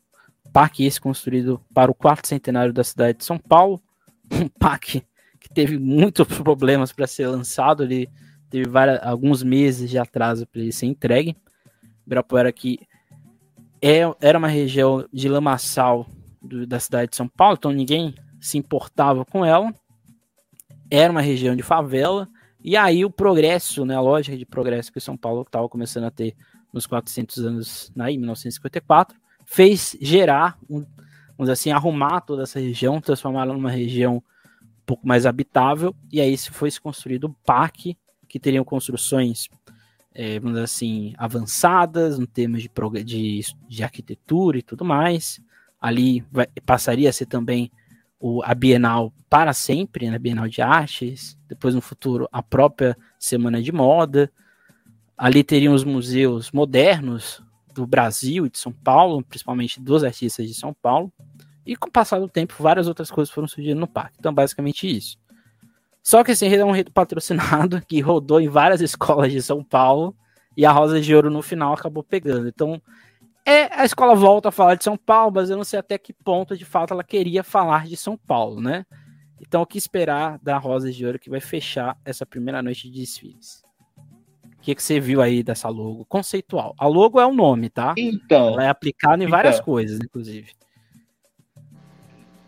Speaker 1: Parque esse construído para o quarto centenário da cidade de São Paulo. Um parque que teve muitos problemas para ser lançado, ele teve várias, alguns meses de atraso para ele ser entregue. Ibirapuera que é, era uma região de lamaçal do, da cidade de São Paulo, então ninguém se importava com ela. Era uma região de favela, e aí o progresso, né, a lógica de progresso que São Paulo estava começando a ter nos 400 anos, né, em 1954, fez gerar, um, vamos dizer assim, arrumar toda essa região, transformá-la numa região um pouco mais habitável, e aí se construído um parque que teriam construções, é, vamos dizer assim, avançadas no termos de, de, de arquitetura e tudo mais. Ali vai, passaria a ser também o, a Bienal para sempre, né? Bienal de Artes, depois no futuro a própria Semana de Moda. Ali teriam os museus modernos do Brasil e de São Paulo, principalmente dos artistas de São Paulo. E com o passar do tempo, várias outras coisas foram surgindo no parque. Então, basicamente isso. Só que esse enredo é um enredo patrocinado que rodou em várias escolas de São Paulo e a Rosa de Ouro no final acabou pegando. Então, é, a escola volta a falar de São Paulo, mas eu não sei até que ponto de fato ela queria falar de São Paulo, né? Então, o que esperar da Rosa de Ouro que vai fechar essa primeira noite de desfiles? O que, que você viu aí dessa logo conceitual? A logo é o nome, tá?
Speaker 2: Então.
Speaker 1: Ela é aplicada em várias então, coisas, inclusive.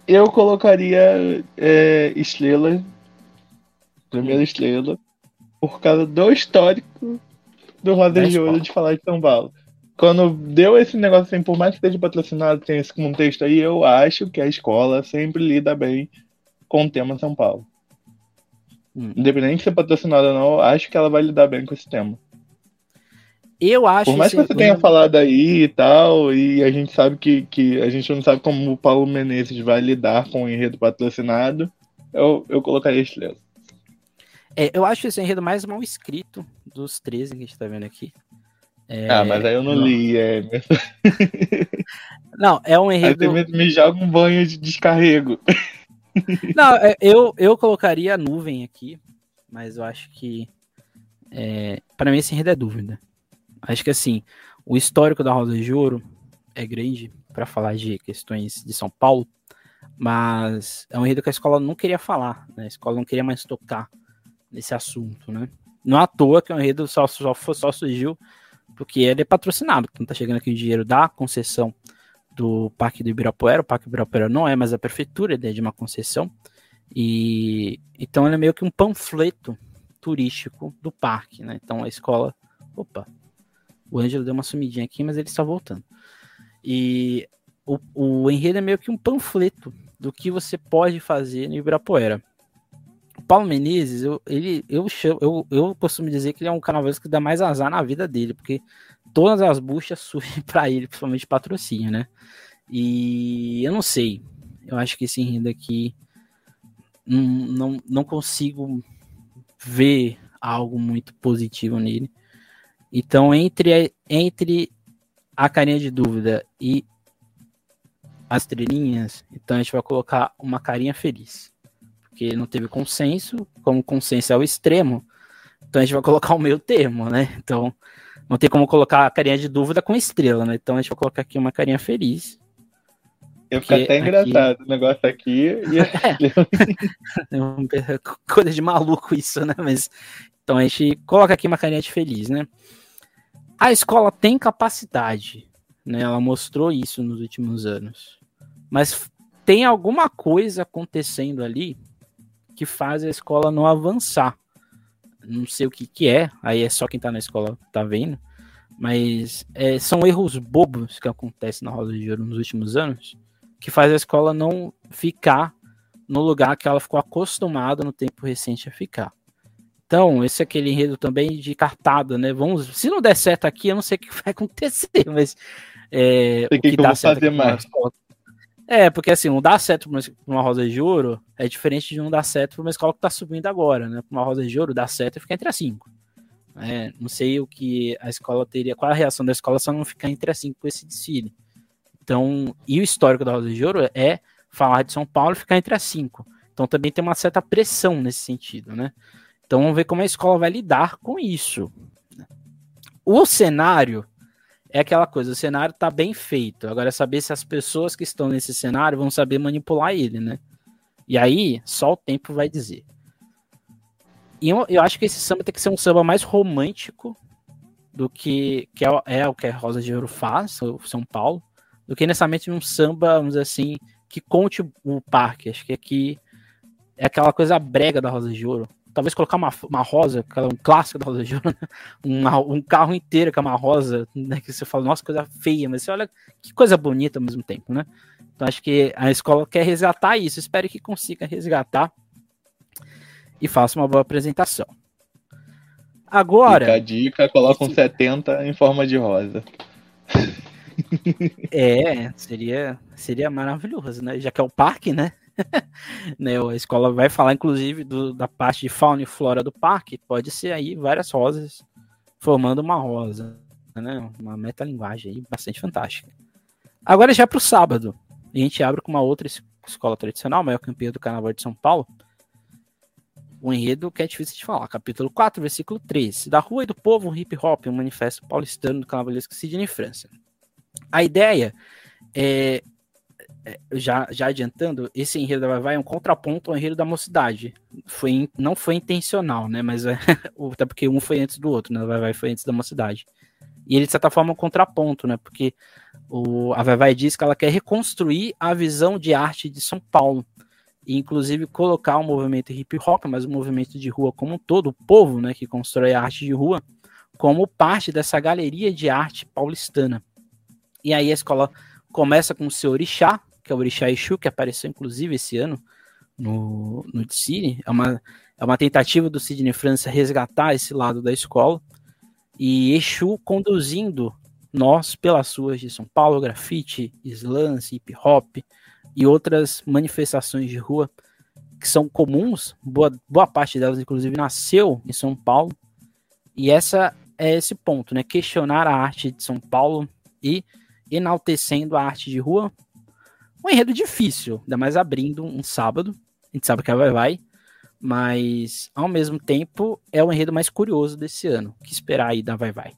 Speaker 2: Eu colocaria é, estrela, primeira estrela, por causa do histórico do Roda de Ouro de falar de São Paulo. Quando deu esse negócio assim, por mais que esteja patrocinado, tem esse contexto aí, eu acho que a escola sempre lida bem com o tema São Paulo. Hum. Independente de ser patrocinado ou não, acho que ela vai lidar bem com esse tema.
Speaker 1: Eu acho
Speaker 2: Por mais que você tenha falado aí e tal, e a gente sabe que, que a gente não sabe como o Paulo Menezes vai lidar com o enredo patrocinado, eu, eu colocaria estrela.
Speaker 1: É, eu acho esse enredo mais mal escrito dos 13 que a gente tá vendo aqui.
Speaker 2: É... Ah, mas aí eu não, não. li. É...
Speaker 1: não, é um enredo.
Speaker 2: Aí me joga um banho de descarrego.
Speaker 1: Não, é, eu, eu colocaria a nuvem aqui, mas eu acho que. É, para mim, esse enredo é dúvida. Acho que assim, o histórico da Rosa de Ouro é grande para falar de questões de São Paulo, mas é um enredo que a escola não queria falar, né? A escola não queria mais tocar nesse assunto, né? Não à toa que o enredo só, só, só surgiu porque ele é patrocinado, então tá chegando aqui o dinheiro da concessão do Parque do Ibirapuera. O Parque do Ibirapuera não é mais a prefeitura, ele é de uma concessão. E então ele é meio que um panfleto turístico do parque, né? Então a escola, opa, o Ângelo deu uma sumidinha aqui, mas ele está voltando. E o, o enredo é meio que um panfleto do que você pode fazer no Ibirapuera. O Paulo Menezes, eu, ele, eu, eu, eu costumo dizer que ele é um carnavalesco que dá mais azar na vida dele, porque todas as buchas surgem para ele, principalmente patrocínio, né? E eu não sei. Eu acho que esse enredo aqui não, não, não consigo ver algo muito positivo nele. Então, entre, entre a carinha de dúvida e as estrelinhas, então a gente vai colocar uma carinha feliz. Porque não teve consenso, como consenso é o extremo, então a gente vai colocar o meio termo, né? Então, não tem como colocar a carinha de dúvida com estrela, né? Então a gente vai colocar aqui uma carinha feliz.
Speaker 2: Eu fico até engraçado aqui... o negócio aqui. E...
Speaker 1: é. Coisa de maluco isso, né? Mas então a gente coloca aqui uma carinha de feliz, né? A escola tem capacidade, né? Ela mostrou isso nos últimos anos. Mas tem alguma coisa acontecendo ali que faz a escola não avançar não sei o que que é, aí é só quem tá na escola tá vendo, mas é, são erros bobos que acontecem na Rosa de Ouro nos últimos anos, que faz a escola não ficar no lugar que ela ficou acostumada no tempo recente a ficar. Então, esse é aquele enredo também de cartada, né? Vamos, se não der certo aqui, eu não sei o que vai acontecer, mas é,
Speaker 2: o que, que, dá certo fazer mais. Escola,
Speaker 1: é, porque assim, um dar certo para uma rosa de ouro é diferente de um dar certo para uma escola que está subindo agora, né? Para uma rosa de ouro, dar certo e ficar entre as cinco. É, não sei o que a escola teria, qual a reação da escola se não ficar entre as cinco com esse desfile. Então, e o histórico da Rosa de Ouro é falar de São Paulo e ficar entre as cinco. Então também tem uma certa pressão nesse sentido, né? Então vamos ver como a escola vai lidar com isso. O cenário é aquela coisa, o cenário está bem feito. Agora é saber se as pessoas que estão nesse cenário vão saber manipular ele, né? E aí, só o tempo vai dizer. E eu, eu acho que esse samba tem que ser um samba mais romântico do que, que é, é o que a Rosa de Ouro faz, São Paulo, do que necessariamente um samba, vamos dizer assim, que conte o parque. Acho que aqui é aquela coisa brega da Rosa de Ouro talvez colocar uma, uma rosa, um clássico da Rosa de Ouro, né? um, um carro inteiro com uma rosa, né? Que você fala, nossa, coisa feia, mas você olha que coisa bonita ao mesmo tempo, né? Então acho que a escola quer resgatar isso, espero que consiga resgatar e faça uma boa apresentação. Agora.
Speaker 2: Fica a dica, coloca um 70 em forma de rosa.
Speaker 1: É, seria, seria maravilhoso, né? Já que é o parque, né? né, a escola vai falar, inclusive, do, da parte de fauna e flora do parque. Pode ser aí várias rosas formando uma rosa, né? Uma metalinguagem aí bastante fantástica. Agora já para o sábado, a gente abre com uma outra escola tradicional, maior campeã do Carnaval de São Paulo. Um enredo que é difícil de falar. Capítulo 4, versículo 3. Da Rua e do Povo, um hip hop, um manifesto paulistano do carnavalesco Sidney França. A ideia é, já, já adiantando, esse enredo da Vai é um contraponto ao enredo da mocidade. Foi, não foi intencional, né? Mas é, até porque um foi antes do outro, né? Vai Vai foi antes da mocidade. E ele, de certa forma, é um contraponto, né? Porque o, a Vai Vai diz que ela quer reconstruir a visão de arte de São Paulo e inclusive colocar o movimento hip hop, mas o movimento de rua como um todo, o povo, né, que constrói a arte de rua, como parte dessa galeria de arte paulistana. E aí a escola começa com o seu orixá, que é o orixá Exu, que apareceu inclusive esse ano no, no Cine. É uma, é uma tentativa do Sidney França resgatar esse lado da escola. E Exu conduzindo nós pelas ruas de São Paulo, grafite, slams, hip hop e outras manifestações de rua que são comuns, boa, boa parte delas inclusive nasceu em São Paulo. E essa é esse ponto, né? Questionar a arte de São Paulo e enaltecendo a arte de rua. Um enredo difícil, ainda mais abrindo um sábado. A gente sabe que a vai vai, mas ao mesmo tempo é o enredo mais curioso desse ano. O que esperar aí da vai vai?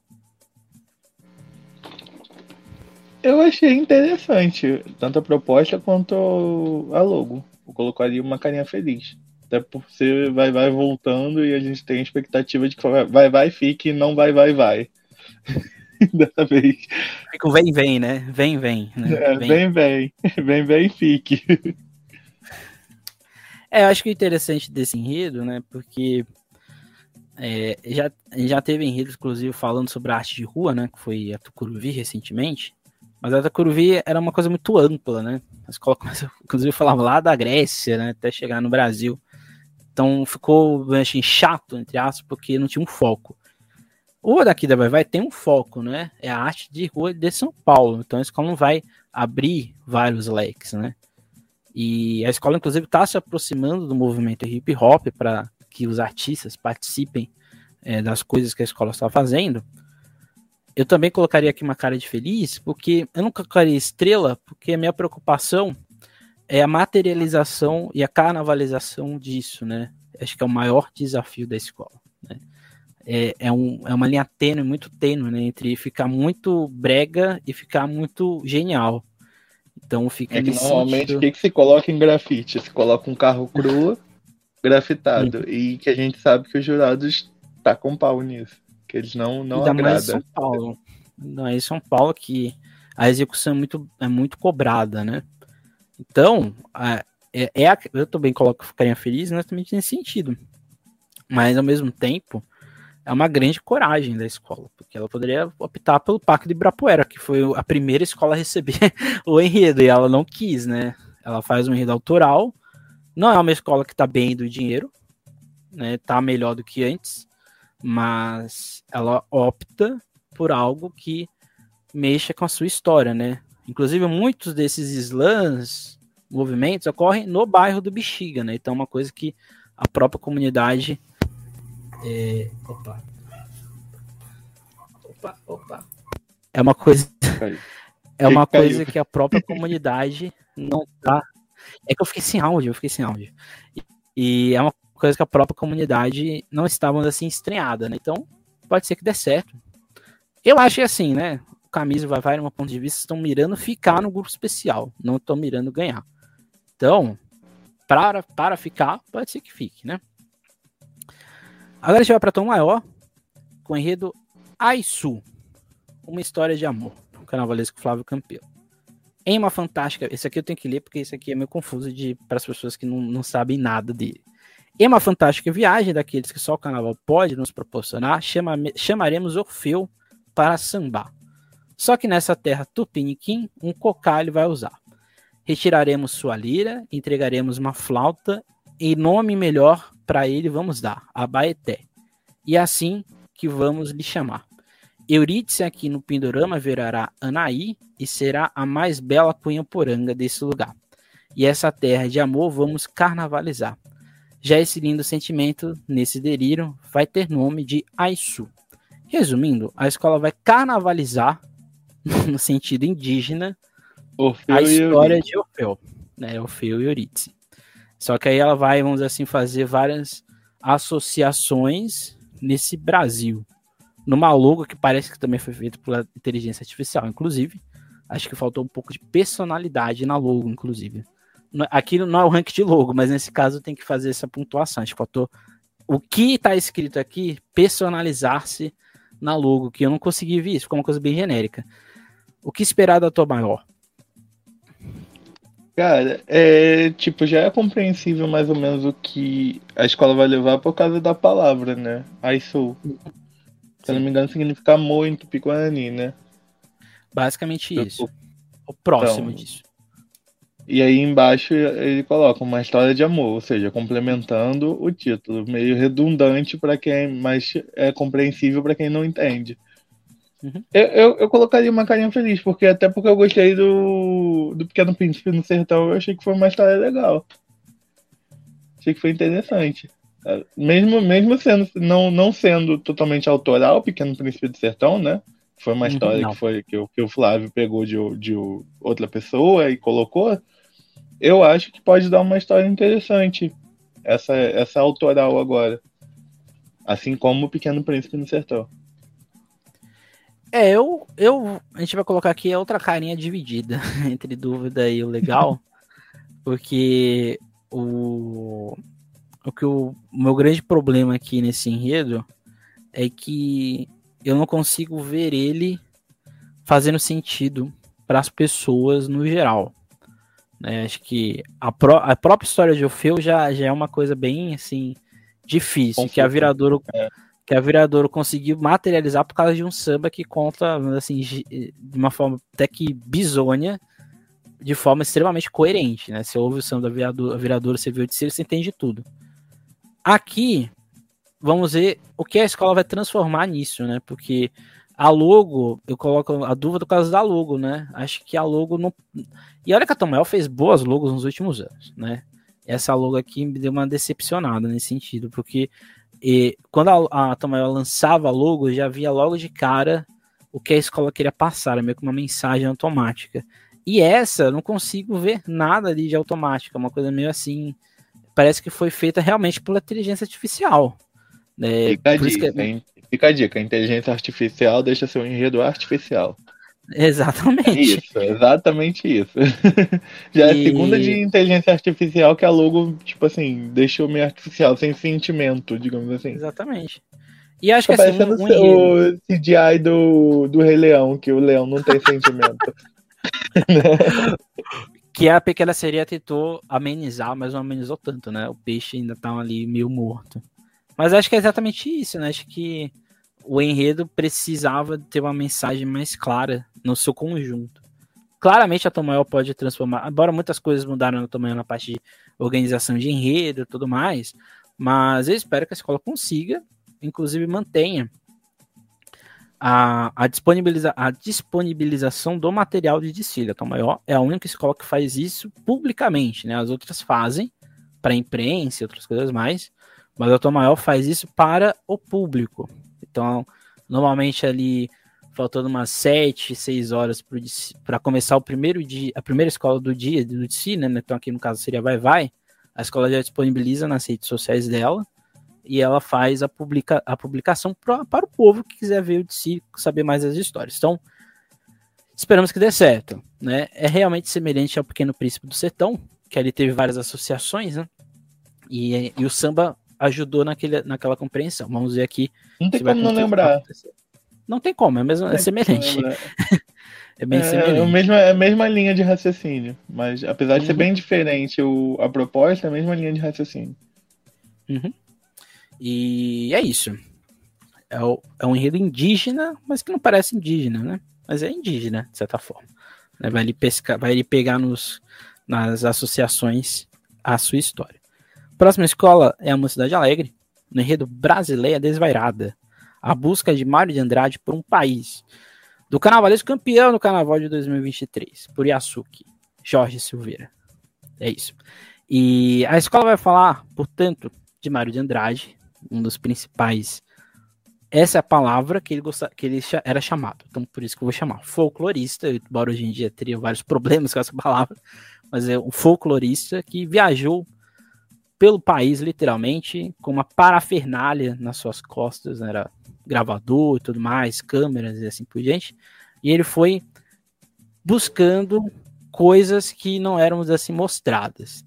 Speaker 2: Eu achei interessante, tanto a proposta quanto a logo. Eu colocaria uma carinha feliz. Até por ser vai, vai voltando e a gente tem a expectativa de que vai, vai, fique e não vai, vai, vai. Dessa vez.
Speaker 1: Fica o vem, vem, né? Vem, vem. Né?
Speaker 2: É, vem, vem. Vem, vem, fique.
Speaker 1: É, eu acho que o interessante desse enredo, né? Porque é, já, já teve enredo, inclusive, falando sobre a arte de rua, né? Que foi a Tucuruvi recentemente. Mas a Tucuruvi era uma coisa muito ampla, né? A escola inclusive, falava lá da Grécia, né? Até chegar no Brasil. Então ficou assim, chato, entre aspas, porque não tinha um foco. O daqui da Vai tem um foco, né? É a arte de rua de São Paulo. Então a escola não vai abrir vários leques, né? E a escola, inclusive, está se aproximando do movimento hip hop para que os artistas participem é, das coisas que a escola está fazendo. Eu também colocaria aqui uma cara de feliz, porque eu não colocaria estrela, porque a minha preocupação é a materialização e a carnavalização disso, né? Acho que é o maior desafio da escola. Né? É, é, um, é uma linha tênue, muito tênue, né? Entre ficar muito brega e ficar muito genial. Então fica.
Speaker 2: É que normalmente sentido... o que, que se coloca em grafite? Se coloca um carro cru grafitado. Sim. E que a gente sabe que os jurados tacam tá pau nisso que eles não, não Ainda agrada. mais
Speaker 1: São Paulo. Não, em São Paulo que a execução é muito, é muito cobrada, né? Então, é, é a, eu também coloco ficaria feliz exatamente nesse sentido. Mas, ao mesmo tempo, é uma grande coragem da escola, porque ela poderia optar pelo Parque de Ibirapuera, que foi a primeira escola a receber o enredo, e ela não quis, né? Ela faz um enredo autoral, não é uma escola que está bem do dinheiro, né? Tá melhor do que antes, mas ela opta por algo que mexa com a sua história, né? Inclusive, muitos desses slams, movimentos, ocorrem no bairro do Bexiga, né? Então, é uma coisa que a própria comunidade. É... Opa. Opa, opa. É uma coisa. É uma coisa que a própria comunidade não tá. É que eu fiquei sem áudio, eu fiquei sem áudio. E é uma coisa que a própria comunidade não estava assim estranhada, né? Então, pode ser que dê certo. Eu acho que assim, né? O Camisa vai vai, no meu ponto de vista, estão mirando ficar no grupo especial, não estão mirando ganhar. Então, para, para ficar, pode ser que fique, né? Agora a gente vai para Tom Maior, com o enredo Aisu, uma história de amor, o carnavalesco Flávio Campelo. Em uma fantástica. Esse aqui eu tenho que ler porque esse aqui é meio confuso para as pessoas que não, não sabem nada dele. Em uma fantástica viagem daqueles que só o carnaval pode nos proporcionar, chama, chamaremos Orfeu para sambar. Só que nessa terra tupiniquim, um cocalho vai usar. Retiraremos sua lira, entregaremos uma flauta, e nome melhor para ele vamos dar, Abaeté. E assim que vamos lhe chamar. Eurídice aqui no Pindorama virará Anaí e será a mais bela cunha-poranga desse lugar. E essa terra de amor vamos carnavalizar. Já esse lindo sentimento, nesse delírio, vai ter nome de Aisu. Resumindo, a escola vai carnavalizar, no sentido indígena, Orfeu a história de Orfeu, né? Orfeu e Eurídice. Só que aí ela vai, vamos assim, fazer várias associações nesse Brasil. Numa logo que parece que também foi feito pela inteligência artificial, inclusive. Acho que faltou um pouco de personalidade na logo, inclusive aqui não é o rank de logo, mas nesse caso tem que fazer essa pontuação. A gente faltou o que está escrito aqui personalizar-se na logo, que eu não consegui ver isso, ficou uma coisa bem genérica. O que esperar da tua maior?
Speaker 2: Cara, é tipo, já é compreensível mais ou menos o que a escola vai levar por causa da palavra, né? Aisu. Se não me engano, significa muito picuani, né?
Speaker 1: Basicamente isso. O próximo então, disso.
Speaker 2: E aí embaixo ele coloca uma história de amor, ou seja, complementando o título, meio redundante para quem, mas é compreensível para quem não entende. Uhum. Eu, eu, eu, colocaria uma carinha feliz, porque até porque eu gostei do, do Pequeno Príncipe no Sertão, eu achei que foi uma história legal. Achei que foi interessante. Mesmo, mesmo sendo, não, não sendo totalmente autoral, Pequeno Príncipe do Sertão, né? Foi uma uhum, história que, foi, que, o, que o Flávio pegou de, de outra pessoa e colocou. Eu acho que pode dar uma história interessante. Essa, essa autoral agora. Assim como o Pequeno Príncipe no Sertão.
Speaker 1: É, eu, eu. A gente vai colocar aqui outra carinha dividida entre dúvida e o legal. porque o. O que o, meu grande problema aqui nesse enredo é que eu não consigo ver ele fazendo sentido para as pessoas no geral. Né? Acho que a, pró a própria história de Orfeu já, já é uma coisa bem assim difícil, que a Viradouro é que a Viradouro conseguiu materializar por causa de um samba que conta, assim, de uma forma até que bizonha, de forma extremamente coerente, né? Você ouve o samba da Viradouro, Viradouro você vê o de si, você entende tudo. Aqui, vamos ver o que a escola vai transformar nisso, né? Porque a logo, eu coloco a dúvida por causa da logo, né? Acho que a logo não. E olha que a Tomael fez boas logos nos últimos anos, né? Essa logo aqui me deu uma decepcionada nesse sentido, porque e quando a, a Tomael lançava logo, já via logo de cara o que a escola queria passar, meio que uma mensagem automática. E essa, não consigo ver nada ali de automática, uma coisa meio assim. Parece que foi feita realmente pela inteligência artificial.
Speaker 2: É, Fica, a dica, que... Fica a dica: a inteligência artificial deixa seu enredo artificial.
Speaker 1: Exatamente. É
Speaker 2: isso, exatamente isso. Já e... é a segunda de inteligência artificial que a logo, tipo assim, deixou meio artificial, sem sentimento, digamos assim.
Speaker 1: Exatamente. E acho tá que assim,
Speaker 2: um, o CGI do, do Rei Leão, que o leão não tem sentimento.
Speaker 1: que a pequena sereia tentou amenizar, mas não amenizou tanto, né? O peixe ainda tá ali meio morto. Mas acho que é exatamente isso, né? Acho que o enredo precisava ter uma mensagem mais clara no seu conjunto. Claramente a Tomoyo pode transformar, embora muitas coisas mudaram na Tomoyo na parte de organização de enredo e tudo mais, mas eu espero que a escola consiga, inclusive mantenha a, a, disponibiliza, a disponibilização do material de desfile. A Tomoyo é a única escola que faz isso publicamente, né? As outras fazem para imprensa e outras coisas mais, mas a Tomoyo faz isso para o público. Então, normalmente ali faltando umas 7, 6 horas para começar o primeiro dia, a primeira escola do dia do DC, né? Então aqui no caso seria Vai Vai. A escola já disponibiliza nas redes sociais dela e ela faz a, publica, a publicação pra, para o povo que quiser ver o DC, saber mais das histórias. Então, esperamos que dê certo, né? É realmente semelhante ao Pequeno Príncipe do Sertão, que ali teve várias associações, né? E, e o samba ajudou naquele, naquela compreensão. Vamos ver aqui.
Speaker 2: Não tem como não lembrar.
Speaker 1: Não tem como, é, mesmo, é semelhante.
Speaker 2: é bem é, semelhante. É a, mesma, é a mesma linha de raciocínio, mas apesar uhum. de ser uhum. bem diferente o, a proposta, é a mesma linha de raciocínio.
Speaker 1: Uhum. E é isso. É, o, é, um enredo indígena, mas que não parece indígena, né? Mas é indígena, de certa forma. Né? Vai, ele pescar, vai ele pegar nos, nas associações a sua história. Próxima escola é a Mocidade Alegre, no enredo Brasileira Desvairada, a busca de Mário de Andrade por um país. Do carnavalesco campeão no carnaval de 2023, por Yasuki, Jorge Silveira. É isso. E a escola vai falar, portanto, de Mário de Andrade, um dos principais. Essa é a palavra que ele, gosta, que ele era chamado. Então, por isso que eu vou chamar. Folclorista, embora hoje em dia teria vários problemas com essa palavra, mas é um folclorista que viajou pelo país, literalmente, com uma parafernália nas suas costas, né? era gravador e tudo mais, câmeras e assim por diante. E ele foi buscando coisas que não eram assim mostradas.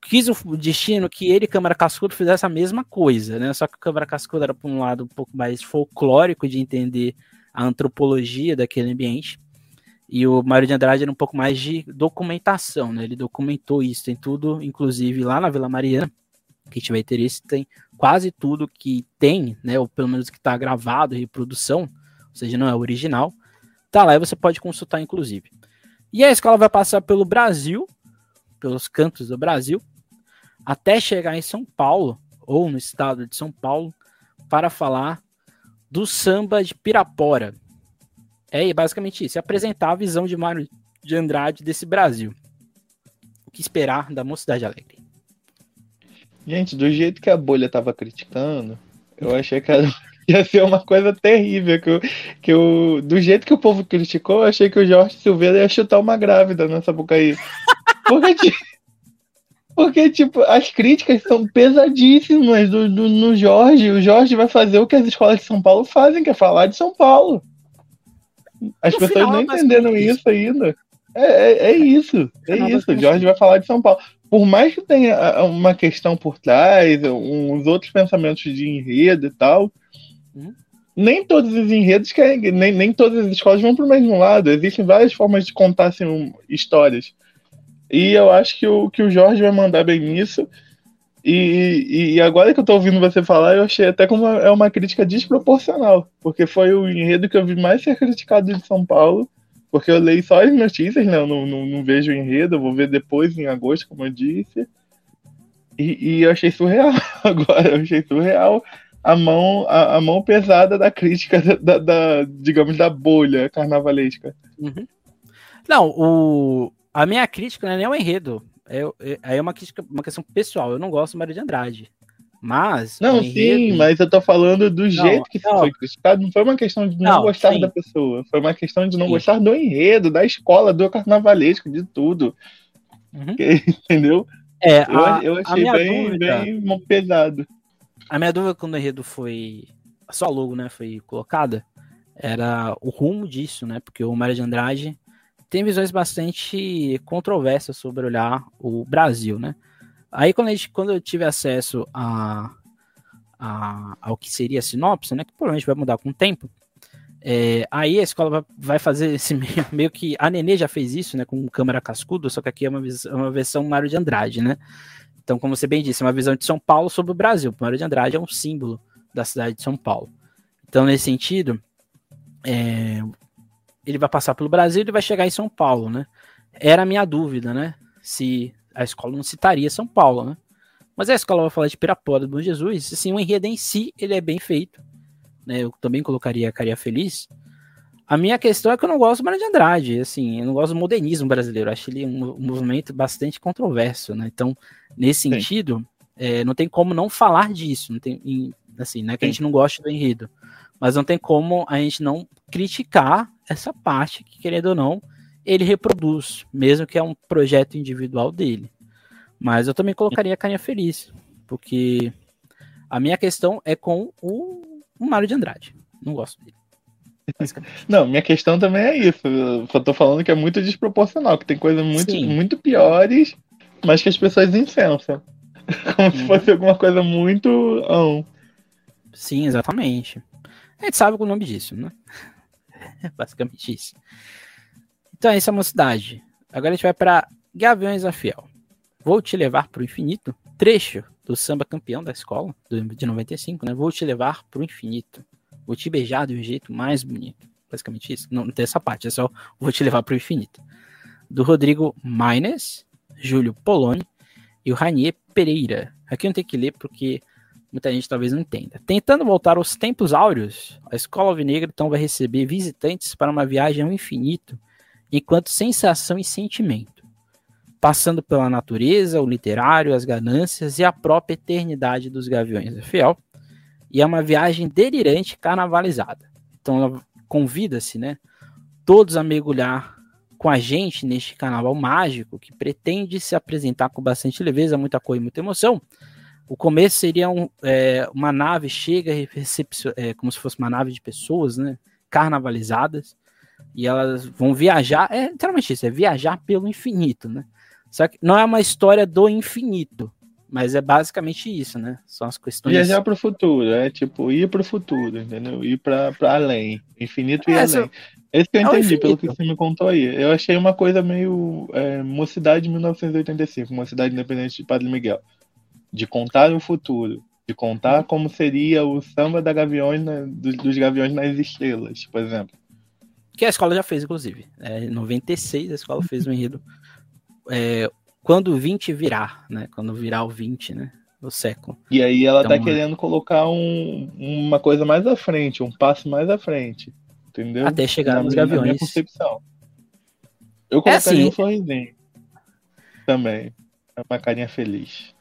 Speaker 1: Quis o destino que ele, Câmara Cascudo, fizesse a mesma coisa, né? Só que Câmara Cascudo era por um lado um pouco mais folclórico de entender a antropologia daquele ambiente. E o Mário de Andrade era um pouco mais de documentação, né? Ele documentou isso, tem tudo, inclusive lá na Vila Mariana. Quem tiver interesse, tem quase tudo que tem, né? Ou pelo menos que está gravado, reprodução, ou seja, não é original. Tá lá e você pode consultar, inclusive. E a escola vai passar pelo Brasil, pelos cantos do Brasil, até chegar em São Paulo, ou no estado de São Paulo, para falar do samba de Pirapora, é basicamente isso, apresentar a visão de Mário de Andrade desse Brasil. O que esperar da Mocidade Alegre?
Speaker 2: Gente, do jeito que a bolha tava criticando, eu achei que ia ser uma coisa terrível. Que eu, que eu, do jeito que o povo criticou, eu achei que o Jorge Silveira ia chutar uma grávida nessa boca aí. Porque, tipo, porque, tipo, as críticas são pesadíssimas do, do, no Jorge. O Jorge vai fazer o que as escolas de São Paulo fazem, que é falar de São Paulo. As no pessoas final, não entenderam isso ainda. É, é, é isso, é isso. O Jorge vai falar de São Paulo. Por mais que tenha uma questão por trás, uns outros pensamentos de enredo e tal, uhum. nem todos os enredos querem, nem, nem todas as escolas vão para o mesmo lado. Existem várias formas de contar assim, histórias. E eu acho que o, que o Jorge vai mandar bem nisso. E, e, agora que eu tô ouvindo você falar, eu achei até como é uma crítica desproporcional, porque foi o enredo que eu vi mais ser criticado de São Paulo, porque eu leio só as notícias, né? Eu não, não, não vejo o enredo, eu vou ver depois, em agosto, como eu disse. E, e eu achei surreal agora, eu achei surreal a mão, a, a mão pesada da crítica da, da, da, digamos, da bolha carnavalesca.
Speaker 1: Uhum. Não, o, a minha crítica não é nem o enredo, é, é, é uma, crítica, uma questão pessoal. Eu não gosto do Mário de Andrade. Mas.
Speaker 2: Não, enredo... sim, mas eu tô falando do não, jeito que não. foi criticado. Não foi uma questão de não, não gostar sim. da pessoa. Foi uma questão de não sim. gostar do enredo, da escola, do carnavalesco, de tudo. Uhum. Entendeu?
Speaker 1: É,
Speaker 2: a, eu, eu achei bem, dúvida, bem pesado.
Speaker 1: A minha dúvida quando o enredo foi. Só logo, né? Foi colocada. Era o rumo disso, né? Porque o Mário de Andrade tem visões bastante controversas sobre olhar o Brasil, né? Aí quando, gente, quando eu tive acesso a, a, ao que seria a sinopse, né? Que provavelmente vai mudar com o tempo. É, aí a escola vai fazer esse meio, meio, que. A Nenê já fez isso, né? Com câmera cascudo, só que aqui é uma, é uma versão Mário de Andrade, né? Então, como você bem disse, é uma visão de São Paulo sobre o Brasil. Mário de Andrade é um símbolo da cidade de São Paulo. Então, nesse sentido, é, ele vai passar pelo Brasil e vai chegar em São Paulo, né? Era a minha dúvida, né? Se a escola não citaria São Paulo, né? Mas a escola vai falar de Pirapora do Bom Jesus, assim, o enredo em si, ele é bem feito, né? Eu também colocaria a Caria Feliz. A minha questão é que eu não gosto do Mário de Andrade, assim, eu não gosto do modernismo brasileiro, acho ele um, um movimento bastante controverso, né? Então, nesse Sim. sentido, é, não tem como não falar disso, não tem, assim, não é que Sim. a gente não gosta do enredo, mas não tem como a gente não criticar essa parte que, querendo ou não, ele reproduz, mesmo que é um projeto individual dele. Mas eu também colocaria a Carinha Feliz, porque a minha questão é com o, o Mário de Andrade. Não gosto dele.
Speaker 2: Não, minha questão também é isso. Eu só tô falando que é muito desproporcional, que tem coisas muito, muito piores, mas que as pessoas incensam. Como se fosse alguma coisa muito. Oh.
Speaker 1: Sim, exatamente. A gente sabe o nome disso, né? Basicamente isso. Então, essa é a mocidade. Agora a gente vai para Gaviões a Fiel. Vou te levar para o infinito. Trecho do samba campeão da escola, de 95, né? Vou te levar para o infinito. Vou te beijar de um jeito mais bonito. Basicamente isso. Não, não tem essa parte, é só vou te levar para o infinito. Do Rodrigo Maines, Júlio Poloni e o Ranier Pereira. Aqui não tem que ler porque muita gente talvez não entenda. Tentando voltar aos tempos áureos, a Escola Alvinegra então vai receber visitantes para uma viagem ao infinito, enquanto sensação e sentimento, passando pela natureza, o literário, as ganâncias e a própria eternidade dos Gaviões da Fiel. E é uma viagem delirante carnavalizada. Então convida-se, né, todos a mergulhar com a gente neste carnaval mágico que pretende se apresentar com bastante leveza, muita cor e muita emoção o começo seria um, é, uma nave chega é, como se fosse uma nave de pessoas, né? Carnavalizadas. E elas vão viajar. É literalmente isso, é viajar pelo infinito, né? Só que não é uma história do infinito. Mas é basicamente isso, né? São as questões.
Speaker 2: Viajar para o futuro, é tipo ir para o futuro, entendeu? Ir para além. Infinito e é, além. Esse que eu é entendi, pelo que você me contou aí. Eu achei uma coisa meio é, Mocidade 1985, uma cidade independente de Padre Miguel. De contar o futuro. De contar uhum. como seria o samba da Gaviões na, dos, dos, Gaviões nas Estrelas, por exemplo.
Speaker 1: Que a escola já fez, inclusive. É, em 96 a escola fez um enredo. É, quando o 20 virar, né? Quando virar o 20, né? O século.
Speaker 2: E aí ela tá então, tá querendo colocar um, uma coisa mais à frente, um passo mais à frente. Entendeu?
Speaker 1: Até chegar na nos minha, gaviões. concepção.
Speaker 2: Eu é colocaria é assim, um sorrisinho. Também. É uma carinha feliz.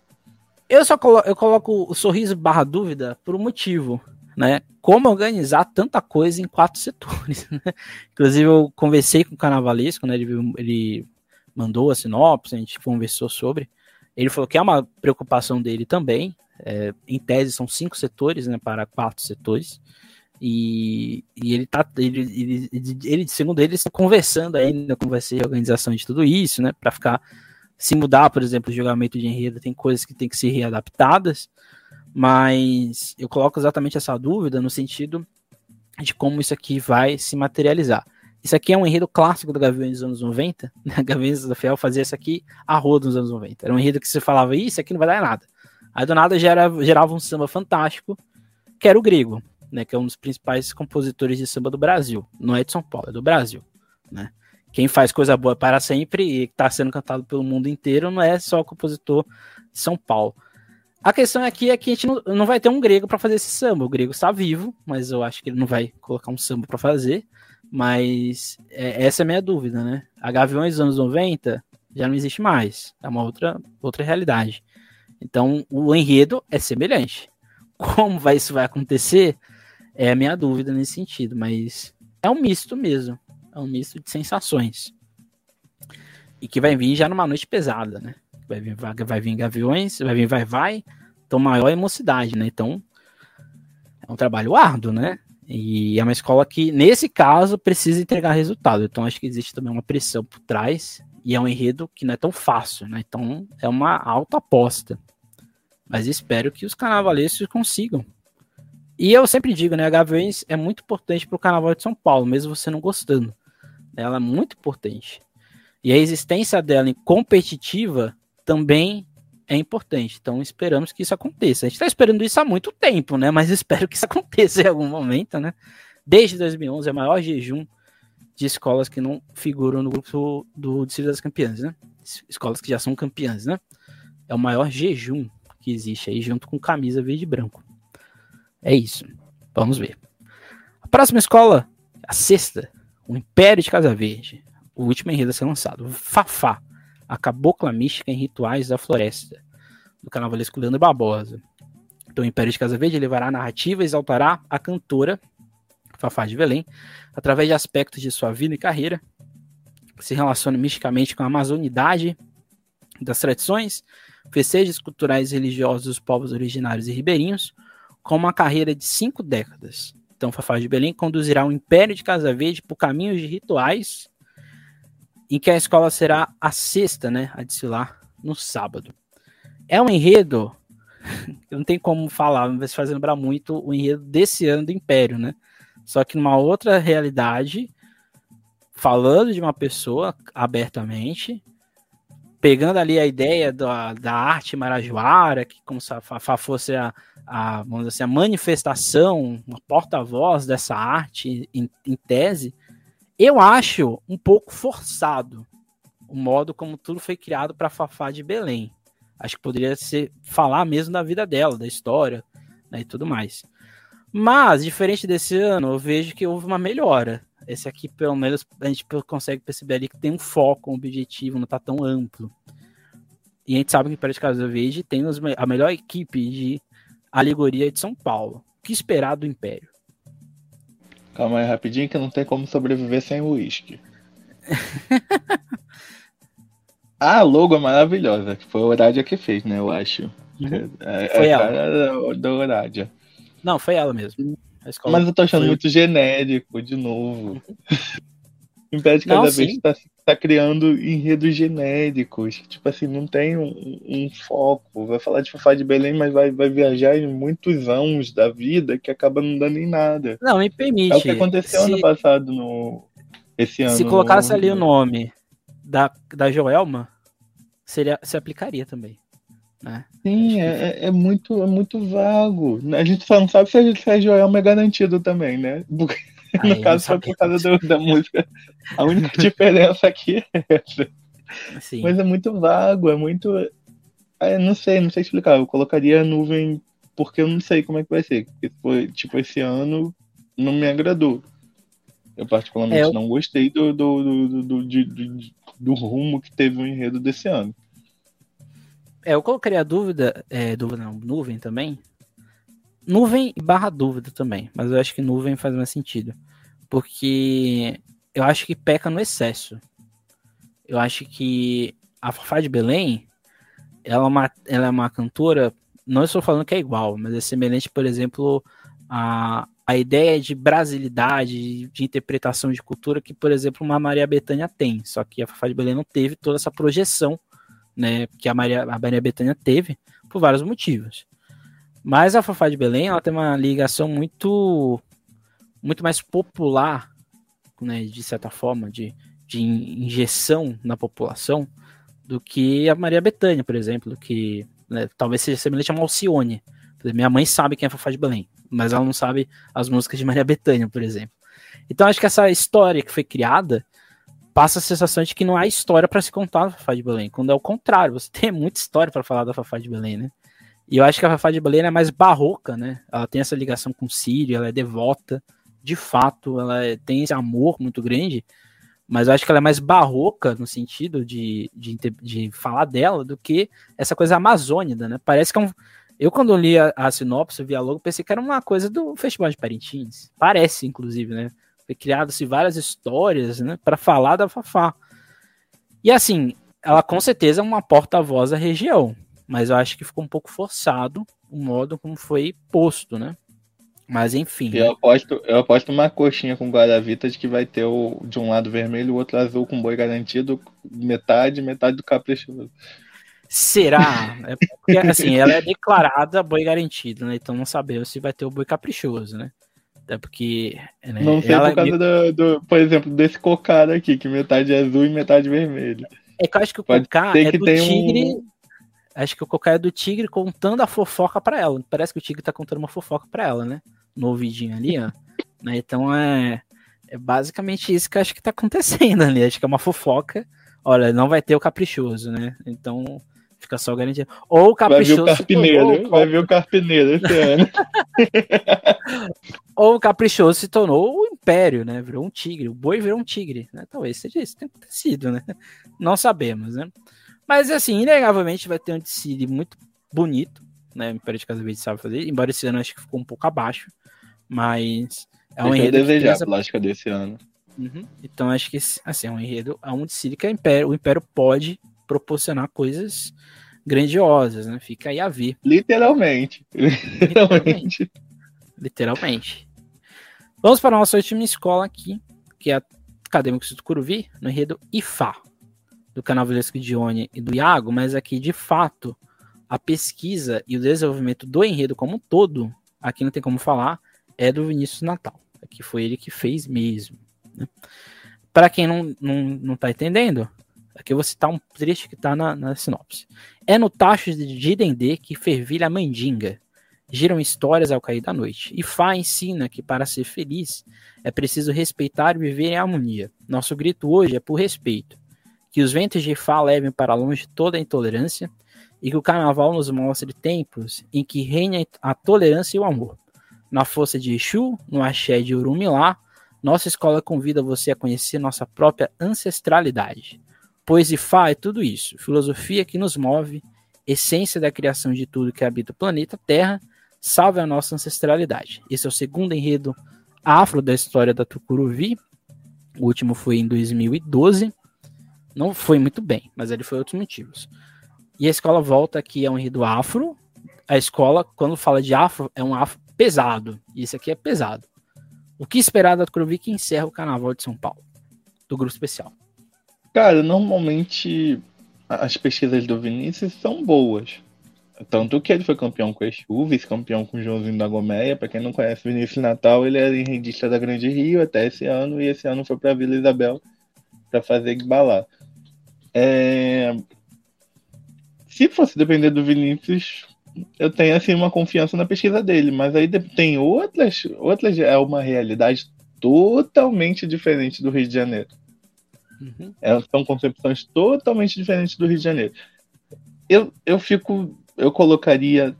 Speaker 1: Eu só colo eu coloco o sorriso barra dúvida por um motivo, né? Como organizar tanta coisa em quatro setores. Né? Inclusive, eu conversei com o Carnavalesco, né? Ele, ele mandou a sinopse, a gente conversou sobre. Ele falou que é uma preocupação dele também. É, em tese, são cinco setores, né? Para quatro setores. E, e ele tá, ele, ele, ele, segundo ele, está conversando ainda com você a organização de tudo isso, né? Para ficar, se mudar, por exemplo, o julgamento de enredo, tem coisas que tem que ser readaptadas, mas eu coloco exatamente essa dúvida no sentido de como isso aqui vai se materializar. Isso aqui é um enredo clássico do Gaviões dos anos 90. Né? Gaviões da Fiel fazia isso aqui a roda nos anos 90. Era um enredo que você falava, isso aqui não vai dar nada. Aí do nada gera, gerava um samba fantástico, que era o grego né, que é um dos principais compositores de samba do Brasil. Não é de São Paulo, é do Brasil, né? Quem faz coisa boa para sempre e está sendo cantado pelo mundo inteiro não é só o compositor de São Paulo. A questão aqui é que a gente não, não vai ter um grego para fazer esse samba. O grego está vivo, mas eu acho que ele não vai colocar um samba para fazer. Mas é, essa é a minha dúvida, né? A Gaviões dos anos 90 já não existe mais. É uma outra, outra realidade. Então o enredo é semelhante. Como vai, isso vai acontecer? É a minha dúvida nesse sentido, mas é um misto mesmo. É um misto de sensações. E que vai vir já numa noite pesada, né? Vai vir, vai, vai vir Gaviões, vai vir Vai Vai, então maior emocidade, né? Então é um trabalho árduo, né? E é uma escola que, nesse caso, precisa entregar resultado. Então acho que existe também uma pressão por trás e é um enredo que não é tão fácil, né? Então é uma alta aposta. Mas espero que os carnavalescos consigam e eu sempre digo, né, a Gaviões é muito importante para o Carnaval de São Paulo, mesmo você não gostando. Ela é muito importante. E a existência dela em competitiva também é importante. Então esperamos que isso aconteça. A gente está esperando isso há muito tempo, né? Mas espero que isso aconteça em algum momento, né? Desde 2011 é o maior jejum de escolas que não figuram no grupo do Distrito das Campeãs, né? Escolas que já são campeãs, né? É o maior jejum que existe aí, junto com camisa verde e branco. É isso. Vamos ver. A próxima escola, a sexta, o Império de Casa Verde. O último enredo a ser lançado. Fafá, a cabocla mística em rituais da floresta. Do carnavalesco Leandro Barbosa. Então, o Império de Casa Verde levará a narrativa e exaltará a cantora Fafá de Belém através de aspectos de sua vida e carreira se relacionam misticamente com a amazonidade das tradições, festejos culturais e religiosos dos povos originários e ribeirinhos, com uma carreira de cinco décadas. Então, Fafá de Belém conduzirá o Império de Casa Verde por caminhos de rituais, em que a escola será a sexta, né, a desfilar no sábado. É um enredo, não tem como falar, mas faz lembrar muito o enredo desse ano do Império, né? Só que numa outra realidade, falando de uma pessoa abertamente, pegando ali a ideia da, da arte marajoara, que como se a, fosse a, a, vamos dizer assim, a manifestação, uma porta-voz dessa arte em, em, tese, eu acho um pouco forçado o modo como tudo foi criado para Fafá de Belém. Acho que poderia ser falar mesmo da vida dela, da história né, e tudo mais. Mas, diferente desse ano, eu vejo que houve uma melhora. Esse aqui, pelo menos, a gente consegue perceber ali que tem um foco, um objetivo, não está tão amplo. E a gente sabe que o Império de Casa Verde tem a melhor equipe de alegoria de São Paulo. O que esperar do Império?
Speaker 2: Calma aí, rapidinho, que não tem como sobreviver sem uísque. a logo é maravilhosa, que foi o Horádia que fez, né? Eu acho. Uhum. É,
Speaker 1: foi
Speaker 2: é
Speaker 1: ela.
Speaker 2: Da Horádia.
Speaker 1: Não, foi ela mesmo.
Speaker 2: Mas eu tô achando foi... muito genérico, de novo. O Império de Cada Vez tá, tá, criando enredos genéricos. Tipo assim, não tem um, um, foco. Vai falar de Fafá de Belém, mas vai, vai viajar em muitos anos da vida que acaba não dando em nada.
Speaker 1: Não, me permite.
Speaker 2: É o que aconteceu se... ano passado no, esse ano.
Speaker 1: Se colocasse ali o nome da, da Joelma, seria, se aplicaria também. Né?
Speaker 2: Sim, é, é, muito, é muito vago. A gente só não sabe se a, se a Joelma é garantido também, né? Porque, no caso, foi por causa do, da música. A única diferença aqui é essa. Sim. Mas é muito vago, é muito. É, não sei, não sei explicar. Eu colocaria a nuvem porque eu não sei como é que vai ser. Porque foi, tipo, esse ano não me agradou. Eu particularmente é, eu... não gostei do, do, do, do, do, do, rumo que teve o enredo desse ano.
Speaker 1: É, eu colocaria a dúvida, é, dúvida não, nuvem também. Nuvem barra dúvida também, mas eu acho que nuvem faz mais sentido. Porque eu acho que peca no excesso. Eu acho que a Fafá de Belém, ela é uma, ela é uma cantora, não estou falando que é igual, mas é semelhante, por exemplo, a, a ideia de brasilidade, de interpretação de cultura que, por exemplo, uma Maria Bethânia tem. Só que a Fafá de Belém não teve toda essa projeção, né, que a Maria, a Maria Bethânia teve, por vários motivos. Mas a Fafá de Belém, ela tem uma ligação muito muito mais popular, né, de certa forma, de, de injeção na população, do que a Maria Bethânia, por exemplo, que né, talvez seja semelhante a uma Alcione. Minha mãe sabe quem é a Fafá de Belém mas ela não sabe as músicas de Maria Bethânia, por exemplo. Então acho que essa história que foi criada passa a sensação de que não há história para se contar da Fafá de Belém, quando é o contrário, você tem muita história para falar da Fafá de Belém, né? E eu acho que a Fafá de Belém é mais barroca, né? Ela tem essa ligação com o Sírio, ela é devota, de fato, ela é, tem esse amor muito grande, mas eu acho que ela é mais barroca no sentido de, de, de falar dela do que essa coisa amazônica, né? Parece que é um, eu, quando li a, a sinopse, vi logo, pensei que era uma coisa do Festival de Parintins. Parece, inclusive, né? Criado-se várias histórias, né? Para falar da Fafá. E assim, ela com certeza é uma porta-voz da região. Mas eu acho que ficou um pouco forçado o modo como foi posto, né? Mas enfim.
Speaker 2: Eu aposto, eu aposto uma coxinha com Guaravita de que vai ter o, de um lado vermelho o outro azul com boi garantido, metade, metade do caprichoso.
Speaker 1: Será? É porque, assim, ela é declarada boi garantido, né? Então não sabemos se vai ter o boi caprichoso, né? Até porque.
Speaker 2: Né, não sei por causa do, do, por exemplo, desse cocado aqui, que metade é azul e metade vermelho.
Speaker 1: É que eu acho que o cocá é do tigre. Um... Acho que o cocá é do tigre contando a fofoca para ela. Parece que o tigre tá contando uma fofoca para ela, né? No ouvidinho ali, ó. Né? Então é, é basicamente isso que eu acho que tá acontecendo ali. Acho que é uma fofoca. Olha, não vai ter o caprichoso, né? Então Fica só garantido. Ou o Caprichoso.
Speaker 2: Vai ver o Carpineiro, vai ver o Carpineiro esse ano.
Speaker 1: Ou o Caprichoso se tornou o Império, né? Virou um tigre. O boi virou um tigre, né? Talvez seja isso, tem acontecido, né? Não sabemos, né? Mas, assim, inegavelmente vai ter um desfile muito bonito, né? O Império de Casa Verde sabe fazer, embora esse ano acho que ficou um pouco abaixo, mas
Speaker 2: é um enredo. desejar essa... a plástica desse ano.
Speaker 1: Uhum. Então acho que assim, é um enredo, é um desfile que Império, o Império pode proporcionar coisas grandiosas, né? Fica aí a ver.
Speaker 2: Literalmente.
Speaker 1: Literalmente. Literalmente. Vamos para a nossa última escola aqui, que é a Acadêmicos do Curuvi, no enredo IFA, do canal Vilesco Dione e do Iago, mas aqui, de fato, a pesquisa e o desenvolvimento do enredo como um todo, aqui não tem como falar, é do Vinícius Natal. Aqui foi ele que fez mesmo. Né? Para quem não, não, não tá entendendo, Aqui eu vou citar um trecho que está na, na sinopse. É no tacho de Dendê que fervilha a mandinga. Giram histórias ao cair da noite. E Fá ensina que para ser feliz é preciso respeitar e viver em harmonia. Nosso grito hoje é por respeito. Que os ventos de Fá levem para longe toda a intolerância e que o carnaval nos mostre tempos em que reina a tolerância e o amor. Na força de Exu, no axé de Urumilá, nossa escola convida você a conhecer nossa própria ancestralidade. Pois Ifá é tudo isso, filosofia que nos move, essência da criação de tudo que habita o planeta Terra, salve a nossa ancestralidade. Esse é o segundo enredo afro da história da Tucuruvi. O último foi em 2012. Não foi muito bem, mas ele foi outros motivos. E a escola volta aqui é um enredo afro. A escola, quando fala de afro, é um afro pesado. E esse aqui é pesado. O que esperar da Tucuruvi que encerra o Carnaval de São Paulo, do grupo especial?
Speaker 2: Cara, normalmente as pesquisas do Vinícius são boas. Tanto que ele foi campeão com Exu, vice-campeão com o Joãozinho da Gomeia. Para quem não conhece Vinícius Natal, ele era enredista da Grande Rio até esse ano, e esse ano foi para Vila Isabel para fazer Gbalá. É... Se fosse depender do Vinícius, eu tenho assim uma confiança na pesquisa dele, mas aí tem outras, outras é uma realidade totalmente diferente do Rio de Janeiro. Uhum. É, são concepções totalmente diferentes do Rio de Janeiro. Eu, eu fico eu colocaria.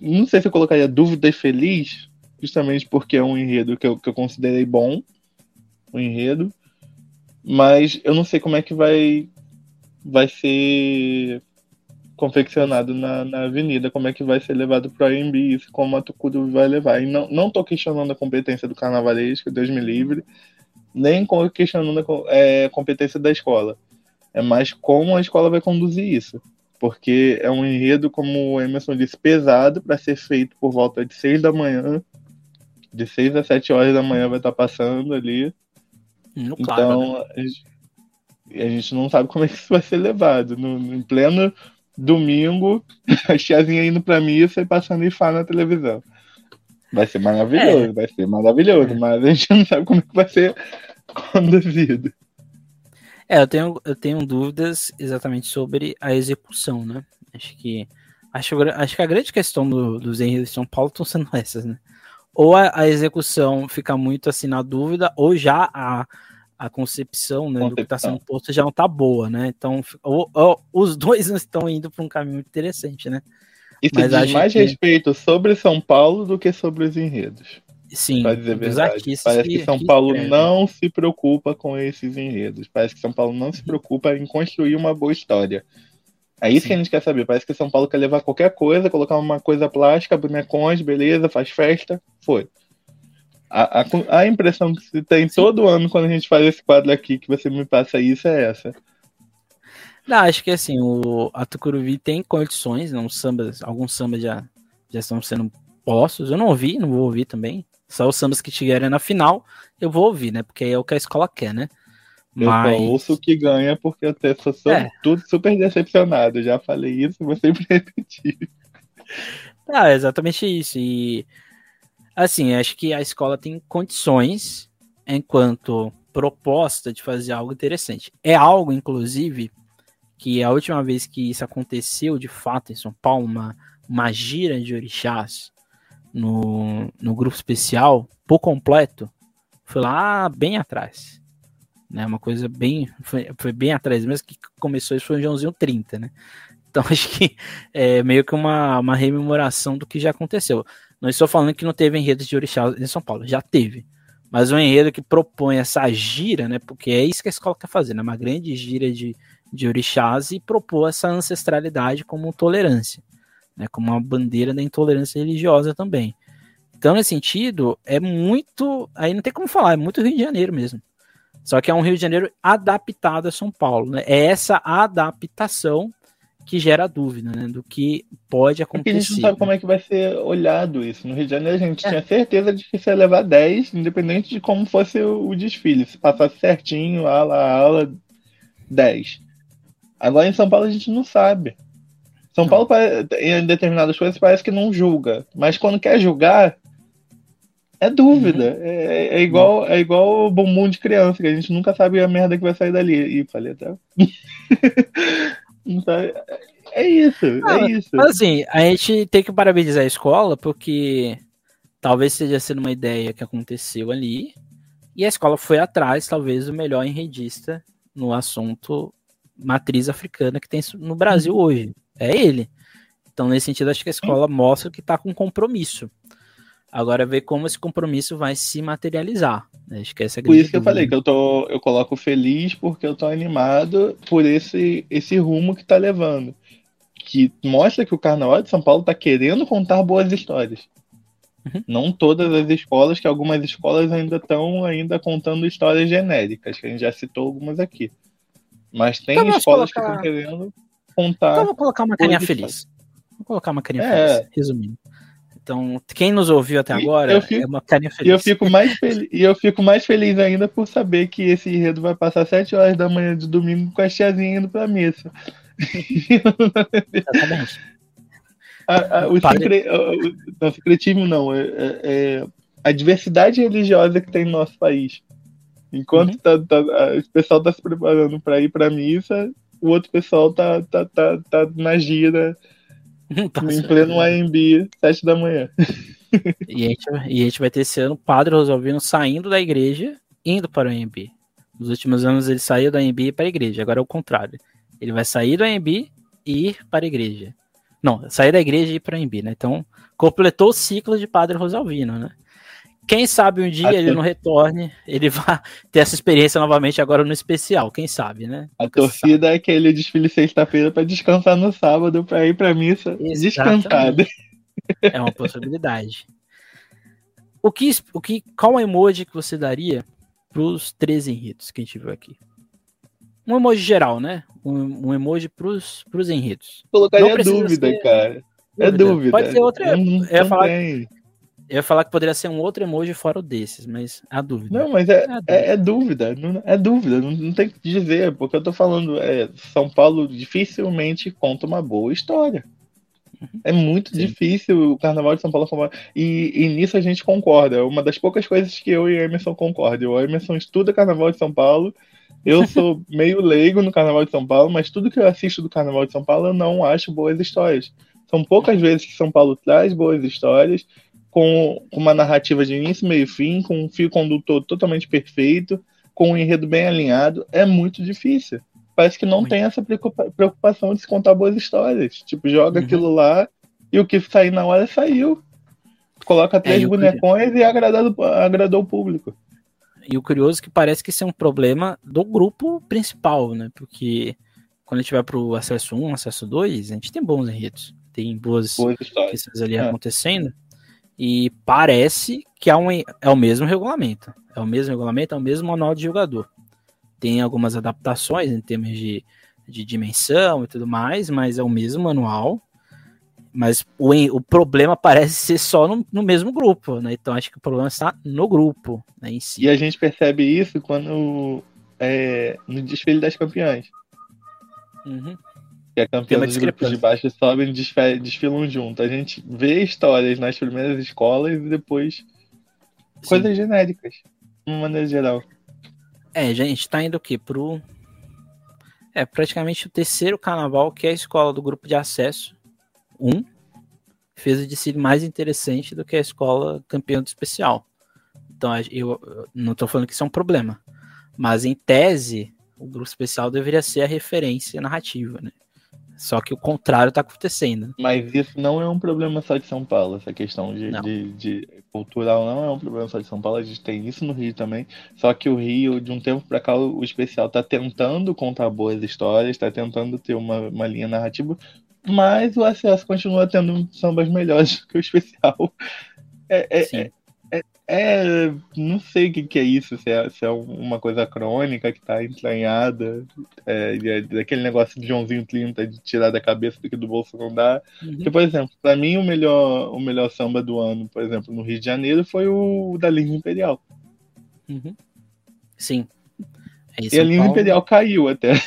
Speaker 2: Não sei se eu colocaria dúvida e feliz, justamente porque é um enredo que eu, que eu considerei bom, o um enredo, mas eu não sei como é que vai, vai ser confeccionado na, na avenida, como é que vai ser levado para o AMB, como a Tucudo vai levar. E não, não tô questionando a competência do carnavalesco, Deus me livre, nem questionando a é, competência da escola. É mais como a escola vai conduzir isso porque é um enredo, como o Emerson disse, pesado para ser feito por volta de 6 da manhã. De 6 a 7 horas da manhã vai estar tá passando ali. No então, né? a, gente, a, gente, não sabe como é que isso vai ser levado. No, no em pleno domingo, a tiazinha indo para missa e passando Ifá na televisão. Vai ser maravilhoso, é. vai ser maravilhoso, é. mas a gente não sabe como é que vai ser conduzido.
Speaker 1: É, eu tenho, eu tenho dúvidas exatamente sobre a execução, né? Acho que acho, acho que a grande questão do, dos enredos de São Paulo estão sendo essas, né? Ou a, a, execução fica muito assim na dúvida, ou já a, a concepção, né, concepção. do que está sendo posto já não está boa, né? Então, ou, ou, os dois estão indo para um caminho interessante, né?
Speaker 2: Isso Mas diz mais que... respeito sobre São Paulo do que sobre os enredos.
Speaker 1: Sim,
Speaker 2: dizer verdade. Parece que, que São Paulo não se preocupa com esses enredos. Parece que São Paulo não se preocupa em construir uma boa história. É isso Sim. que a gente quer saber. Parece que São Paulo quer levar qualquer coisa, colocar uma coisa plástica, bonecões, beleza, faz festa, foi. A, a, a impressão que se tem Sim. todo ano quando a gente faz esse quadro aqui, que você me passa isso, é essa.
Speaker 1: Não, acho que assim, o, a Tucuruvi tem condições, não, sambas, alguns sambas já, já estão sendo postos. Eu não ouvi, não vou ouvir também. Só os sambas que tiverem na final, eu vou ouvir, né? Porque é o que a escola quer, né?
Speaker 2: Mas... Eu só ouço o que ganha porque eu sou é. tudo super decepcionado. Já falei isso, vou sempre repetir.
Speaker 1: Ah, é exatamente isso. E assim, acho que a escola tem condições, enquanto proposta, de fazer algo interessante. É algo, inclusive, que a última vez que isso aconteceu de fato em São Paulo, uma, uma gira de orixás, no, no grupo especial, por completo, foi lá bem atrás. Né, uma coisa bem. Foi, foi bem atrás mesmo que começou isso foi o Joãozinho 30, né? Então acho que é meio que uma, uma rememoração do que já aconteceu. Não estou falando que não teve enredo de orixá em São Paulo, já teve. Mas um enredo que propõe essa gira, né? Porque é isso que a escola quer fazer, né? Uma grande gira de, de orixás e propor essa ancestralidade como tolerância né, como uma bandeira da intolerância religiosa também. Então, nesse sentido, é muito. Aí não tem como falar, é muito Rio de Janeiro mesmo. Só que é um Rio de Janeiro adaptado a São Paulo. Né? É essa adaptação que gera dúvida né, do que pode acontecer. Porque
Speaker 2: a gente não sabe
Speaker 1: né?
Speaker 2: como é que vai ser olhado isso. No Rio de Janeiro a gente é. tinha certeza de que você ia levar 10, independente de como fosse o, desfile. Se passasse certinho, ala a ala, 10. Agora em São Paulo a gente não sabe. São Paulo, em determinadas coisas, parece que não julga. Mas quando quer julgar, é dúvida. Uhum. É, é, igual é igual o bumbum de criança, que a gente nunca sabe a merda que vai sair dali. E falei até. Então, é isso, ah, é isso.
Speaker 1: Mas assim, a gente tem que parabenizar a escola, porque talvez seja sendo uma ideia que aconteceu ali. E a escola foi atrás, talvez, do melhor enredista no assunto matriz africana que tem no Brasil uhum. hoje é ele. Então, nesse sentido, acho que a escola mostra que está com compromisso. Agora ver como esse compromisso vai se materializar. Né? Acho que essa é
Speaker 2: Por isso que eu falei que eu tô, eu coloco feliz porque eu tô animado por esse esse rumo que tá levando, que mostra que o Carnaval de São Paulo tá querendo contar boas histórias. Uhum. Não todas as escolas, que algumas escolas ainda estão ainda contando histórias genéricas, que a gente já citou algumas aqui. Mas tem então, escolas colocar... que estão querendo contar.
Speaker 1: Então vou colocar uma carinha feliz. Vou colocar uma carinha é. feliz, resumindo. Então, quem nos ouviu até agora fico, é uma carinha feliz.
Speaker 2: E eu, fico mais feliz, e eu fico mais feliz ainda por saber que esse enredo vai passar 7 horas da manhã de domingo com a tiazinha indo pra missa.
Speaker 1: Exatamente.
Speaker 2: A, a, o, secre... não, secretismo não, é, é, é, a diversidade religiosa que tem no nosso país. Enquanto uhum. tá, tá, o pessoal tá se preparando para ir para missa, o outro pessoal tá, tá, tá, tá na gira tá em pleno AMB, sete da manhã.
Speaker 1: E a, gente, e a gente vai ter esse ano o Padre Rosalvino saindo da igreja, indo para o AMB. Nos últimos anos ele saiu do AMB para a igreja, agora é o contrário. Ele vai sair do AMB e ir para a igreja. Não, sair da igreja e ir para a AMB, né? Então, completou o ciclo de Padre Rosalvino, né? Quem sabe um dia Até... ele não retorne, ele vai ter essa experiência novamente agora no especial, quem sabe, né?
Speaker 2: A Nunca torcida sabe. é aquele desfile sexta-feira para descansar no sábado, para ir para missa descansado.
Speaker 1: É uma possibilidade. O que, o que, qual emoji que você daria para os três enredos que a gente viu aqui? Um emoji geral, né? Um, um emoji para os enredos.
Speaker 2: Colocaria dúvida, ser... cara. É dúvida.
Speaker 1: Pode ser outra. Eu ia falar, eu ia falar que poderia ser um outro emoji fora o desses, mas a dúvida.
Speaker 2: Não, mas é, é, dúvida. É, é dúvida. é dúvida, não, não, tem que dizer, porque eu tô falando, é, São Paulo dificilmente conta uma boa história. Uhum. É muito Sim. difícil o Carnaval de São Paulo e, e nisso a gente concorda. É uma das poucas coisas que eu e Emerson concordam. O Emerson estuda Carnaval de São Paulo. Eu sou meio leigo no Carnaval de São Paulo, mas tudo que eu assisto do Carnaval de São Paulo eu não acho boas histórias. São poucas vezes que São Paulo traz boas histórias com uma narrativa de início, meio e fim, com um fio condutor totalmente perfeito, com um enredo bem alinhado, é muito difícil. Parece que não muito. tem essa preocupação de se contar boas histórias. Tipo, joga uhum. aquilo lá e o que sair na hora saiu. Coloca é, três é, bonecões e agradou, agradou o público.
Speaker 1: E o curioso é que parece que isso é um problema do grupo principal, né? Porque quando a gente vai pro acesso 1, acesso 2, a gente tem bons enredos. Tem boas, boas questões ali é. acontecendo. E parece que é, um, é o mesmo regulamento. É o mesmo regulamento, é o mesmo manual de jogador. Tem algumas adaptações em termos de, de dimensão e tudo mais, mas é o mesmo manual. Mas o, o problema parece ser só no, no mesmo grupo, né? Então acho que o problema está no grupo né, em si.
Speaker 2: E a gente percebe isso quando é, no desfile das campeãs. Uhum que é campeão dos grupos de baixo sobem e desfilam junto. A gente vê histórias nas primeiras escolas e depois Sim. coisas genéricas, de uma maneira geral.
Speaker 1: É, gente tá indo o quê? Pro. É praticamente o terceiro carnaval, que é a escola do grupo de acesso. Um fez o desfile mais interessante do que a escola campeã do especial. Então, eu não tô falando que isso é um problema. Mas em tese, o grupo especial deveria ser a referência narrativa, né? Só que o contrário está acontecendo.
Speaker 2: Mas isso não é um problema só de São Paulo, essa questão de, de, de, cultural não é um problema só de São Paulo, a gente tem isso no Rio também. Só que o Rio, de um tempo para cá, o especial está tentando contar boas histórias, está tentando ter uma, uma linha narrativa, mas o acesso continua tendo sambas melhores que o especial. É, é, é, é, não sei o que, que é isso, se é, se é uma coisa crônica que tá entranhada, é, é, daquele negócio de Joãozinho 30 de tirar da cabeça do que do bolso não dá. Uhum. Porque, por exemplo, para mim o melhor, o melhor samba do ano, por exemplo, no Rio de Janeiro, foi o da Língua Imperial.
Speaker 1: Uhum. Sim.
Speaker 2: É, e a Língua Paulo... Imperial caiu até.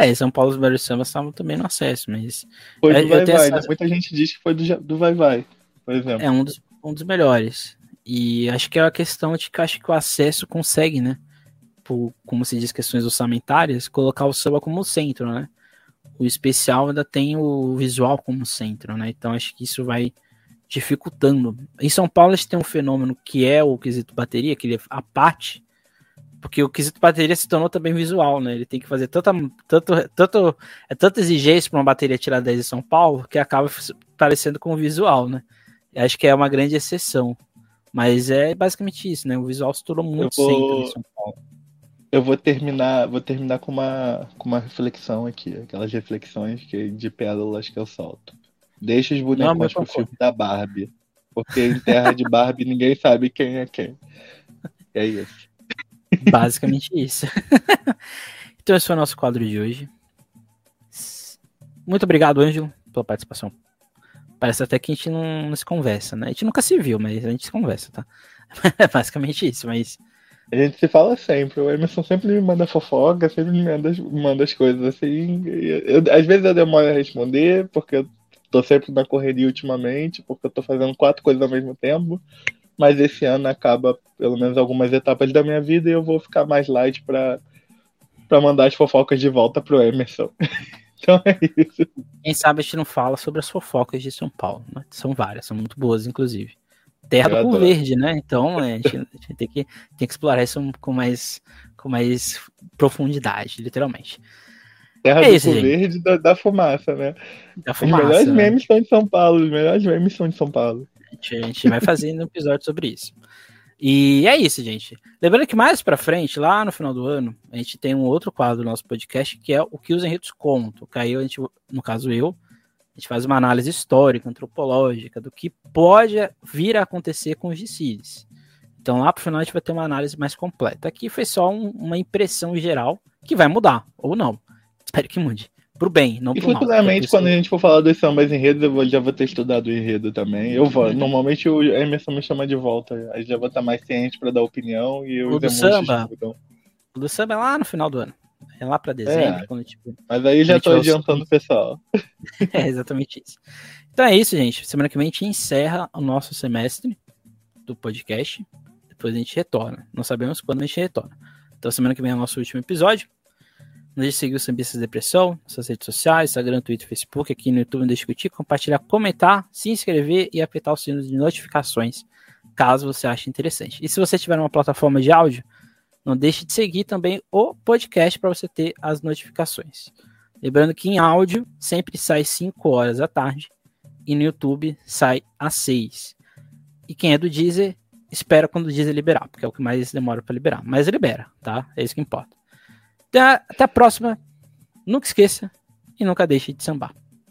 Speaker 1: É, São Paulo os melhores sambas estavam também no acesso, mas.
Speaker 2: Foi do Vai Vai, essa... né? Muita gente diz que foi do, do Vai Vai, por exemplo.
Speaker 1: É um dos um dos melhores. E acho que é a questão de que acho que o acesso consegue, né? Por, como se diz, questões orçamentárias, colocar o samba como centro, né? O especial ainda tem o visual como centro, né? Então acho que isso vai dificultando. Em São Paulo a gente tem um fenômeno que é o quesito bateria, que ele é a parte, porque o quesito bateria se tornou também visual, né? Ele tem que fazer tanta, tanto, tanto, é tanta exigência para uma bateria tirar 10 em São Paulo que acaba parecendo com o visual, né? Acho que é uma grande exceção. Mas é basicamente isso, né? O visual se tornou muito vou... centro em São Paulo.
Speaker 2: Eu vou terminar, vou terminar com uma, com uma reflexão aqui, aquelas reflexões que de pérolas que eu solto. Deixa os bonecos pro filme da Barbie. Porque em terra de Barbie ninguém sabe quem é quem. É isso.
Speaker 1: Basicamente isso. então esse foi o nosso quadro de hoje. Muito obrigado, Ângelo, pela participação. Parece até que a gente não, não, se conversa, né? A gente nunca se viu, mas a gente se conversa, tá? É basicamente isso, mas
Speaker 2: A gente se fala sempre. O Emerson sempre me manda fofoca, sempre me manda, manda as coisas assim. Eu, às vezes eu demoro a responder, porque eu tô sempre na correria ultimamente, porque eu tô fazendo quatro coisas ao mesmo tempo. Mas esse ano acaba, pelo menos, algumas etapas da minha vida e eu vou ficar mais light pra mandar as fofocas de volta pro Emerson. então é isso.
Speaker 1: Quem sabe a gente não fala sobre as fofocas de São Paulo, né? São várias, são muito boas, inclusive terra do povo verde, né? Então a gente, a gente, tem, que, tem que explorar isso com mais, com mais profundidade, literalmente.
Speaker 2: Terra é do isso, verde da, da, fumaça, né? Da fumaça, os melhores né? memes são de São Paulo, os melhores memes são de São Paulo.
Speaker 1: A gente, a gente vai fazendo um episódio sobre isso. E é isso, gente. Lembrando que mais pra frente, lá no final do ano, a gente tem um outro quadro do nosso podcast que é o que os enredos contam. Caiu, a gente, no caso eu, a gente faz uma análise histórica, antropológica, do que pode vir a acontecer com os dissídios. Então lá para o final a gente vai ter uma análise mais completa. Aqui foi só um, uma impressão geral que vai mudar, ou não. Espero que mude. Pro bem, não
Speaker 2: e
Speaker 1: pro
Speaker 2: futuramente, mal. quando a gente for falar dos sambas enredos, eu vou, já vou ter estudado o enredo também. Eu vou. Uhum. Normalmente o Emerson me chama de volta. Aí já vou estar mais ciente para dar opinião e
Speaker 1: o do samba. O do samba é lá no final do ano. É lá para dezembro. É, quando, tipo,
Speaker 2: mas aí já tô adiantando o pessoal.
Speaker 1: é exatamente isso. Então é isso, gente. Semana que vem a gente encerra o nosso semestre do podcast. Depois a gente retorna. Não sabemos quando a gente retorna. Então semana que vem é o nosso último episódio. Não deixe de seguir o Sambistas Depressão, suas redes sociais, Instagram, Twitter, Facebook, aqui no YouTube, não deixe de curtir, compartilhar, comentar, se inscrever e apertar o sino de notificações, caso você ache interessante. E se você tiver uma plataforma de áudio, não deixe de seguir também o podcast para você ter as notificações. Lembrando que em áudio sempre sai 5 horas da tarde e no YouTube sai às 6. E quem é do Deezer, espera quando o Deezer liberar, porque é o que mais demora para liberar. Mas libera, tá? É isso que importa. Até, até a próxima. Nunca esqueça e nunca deixe de sambar.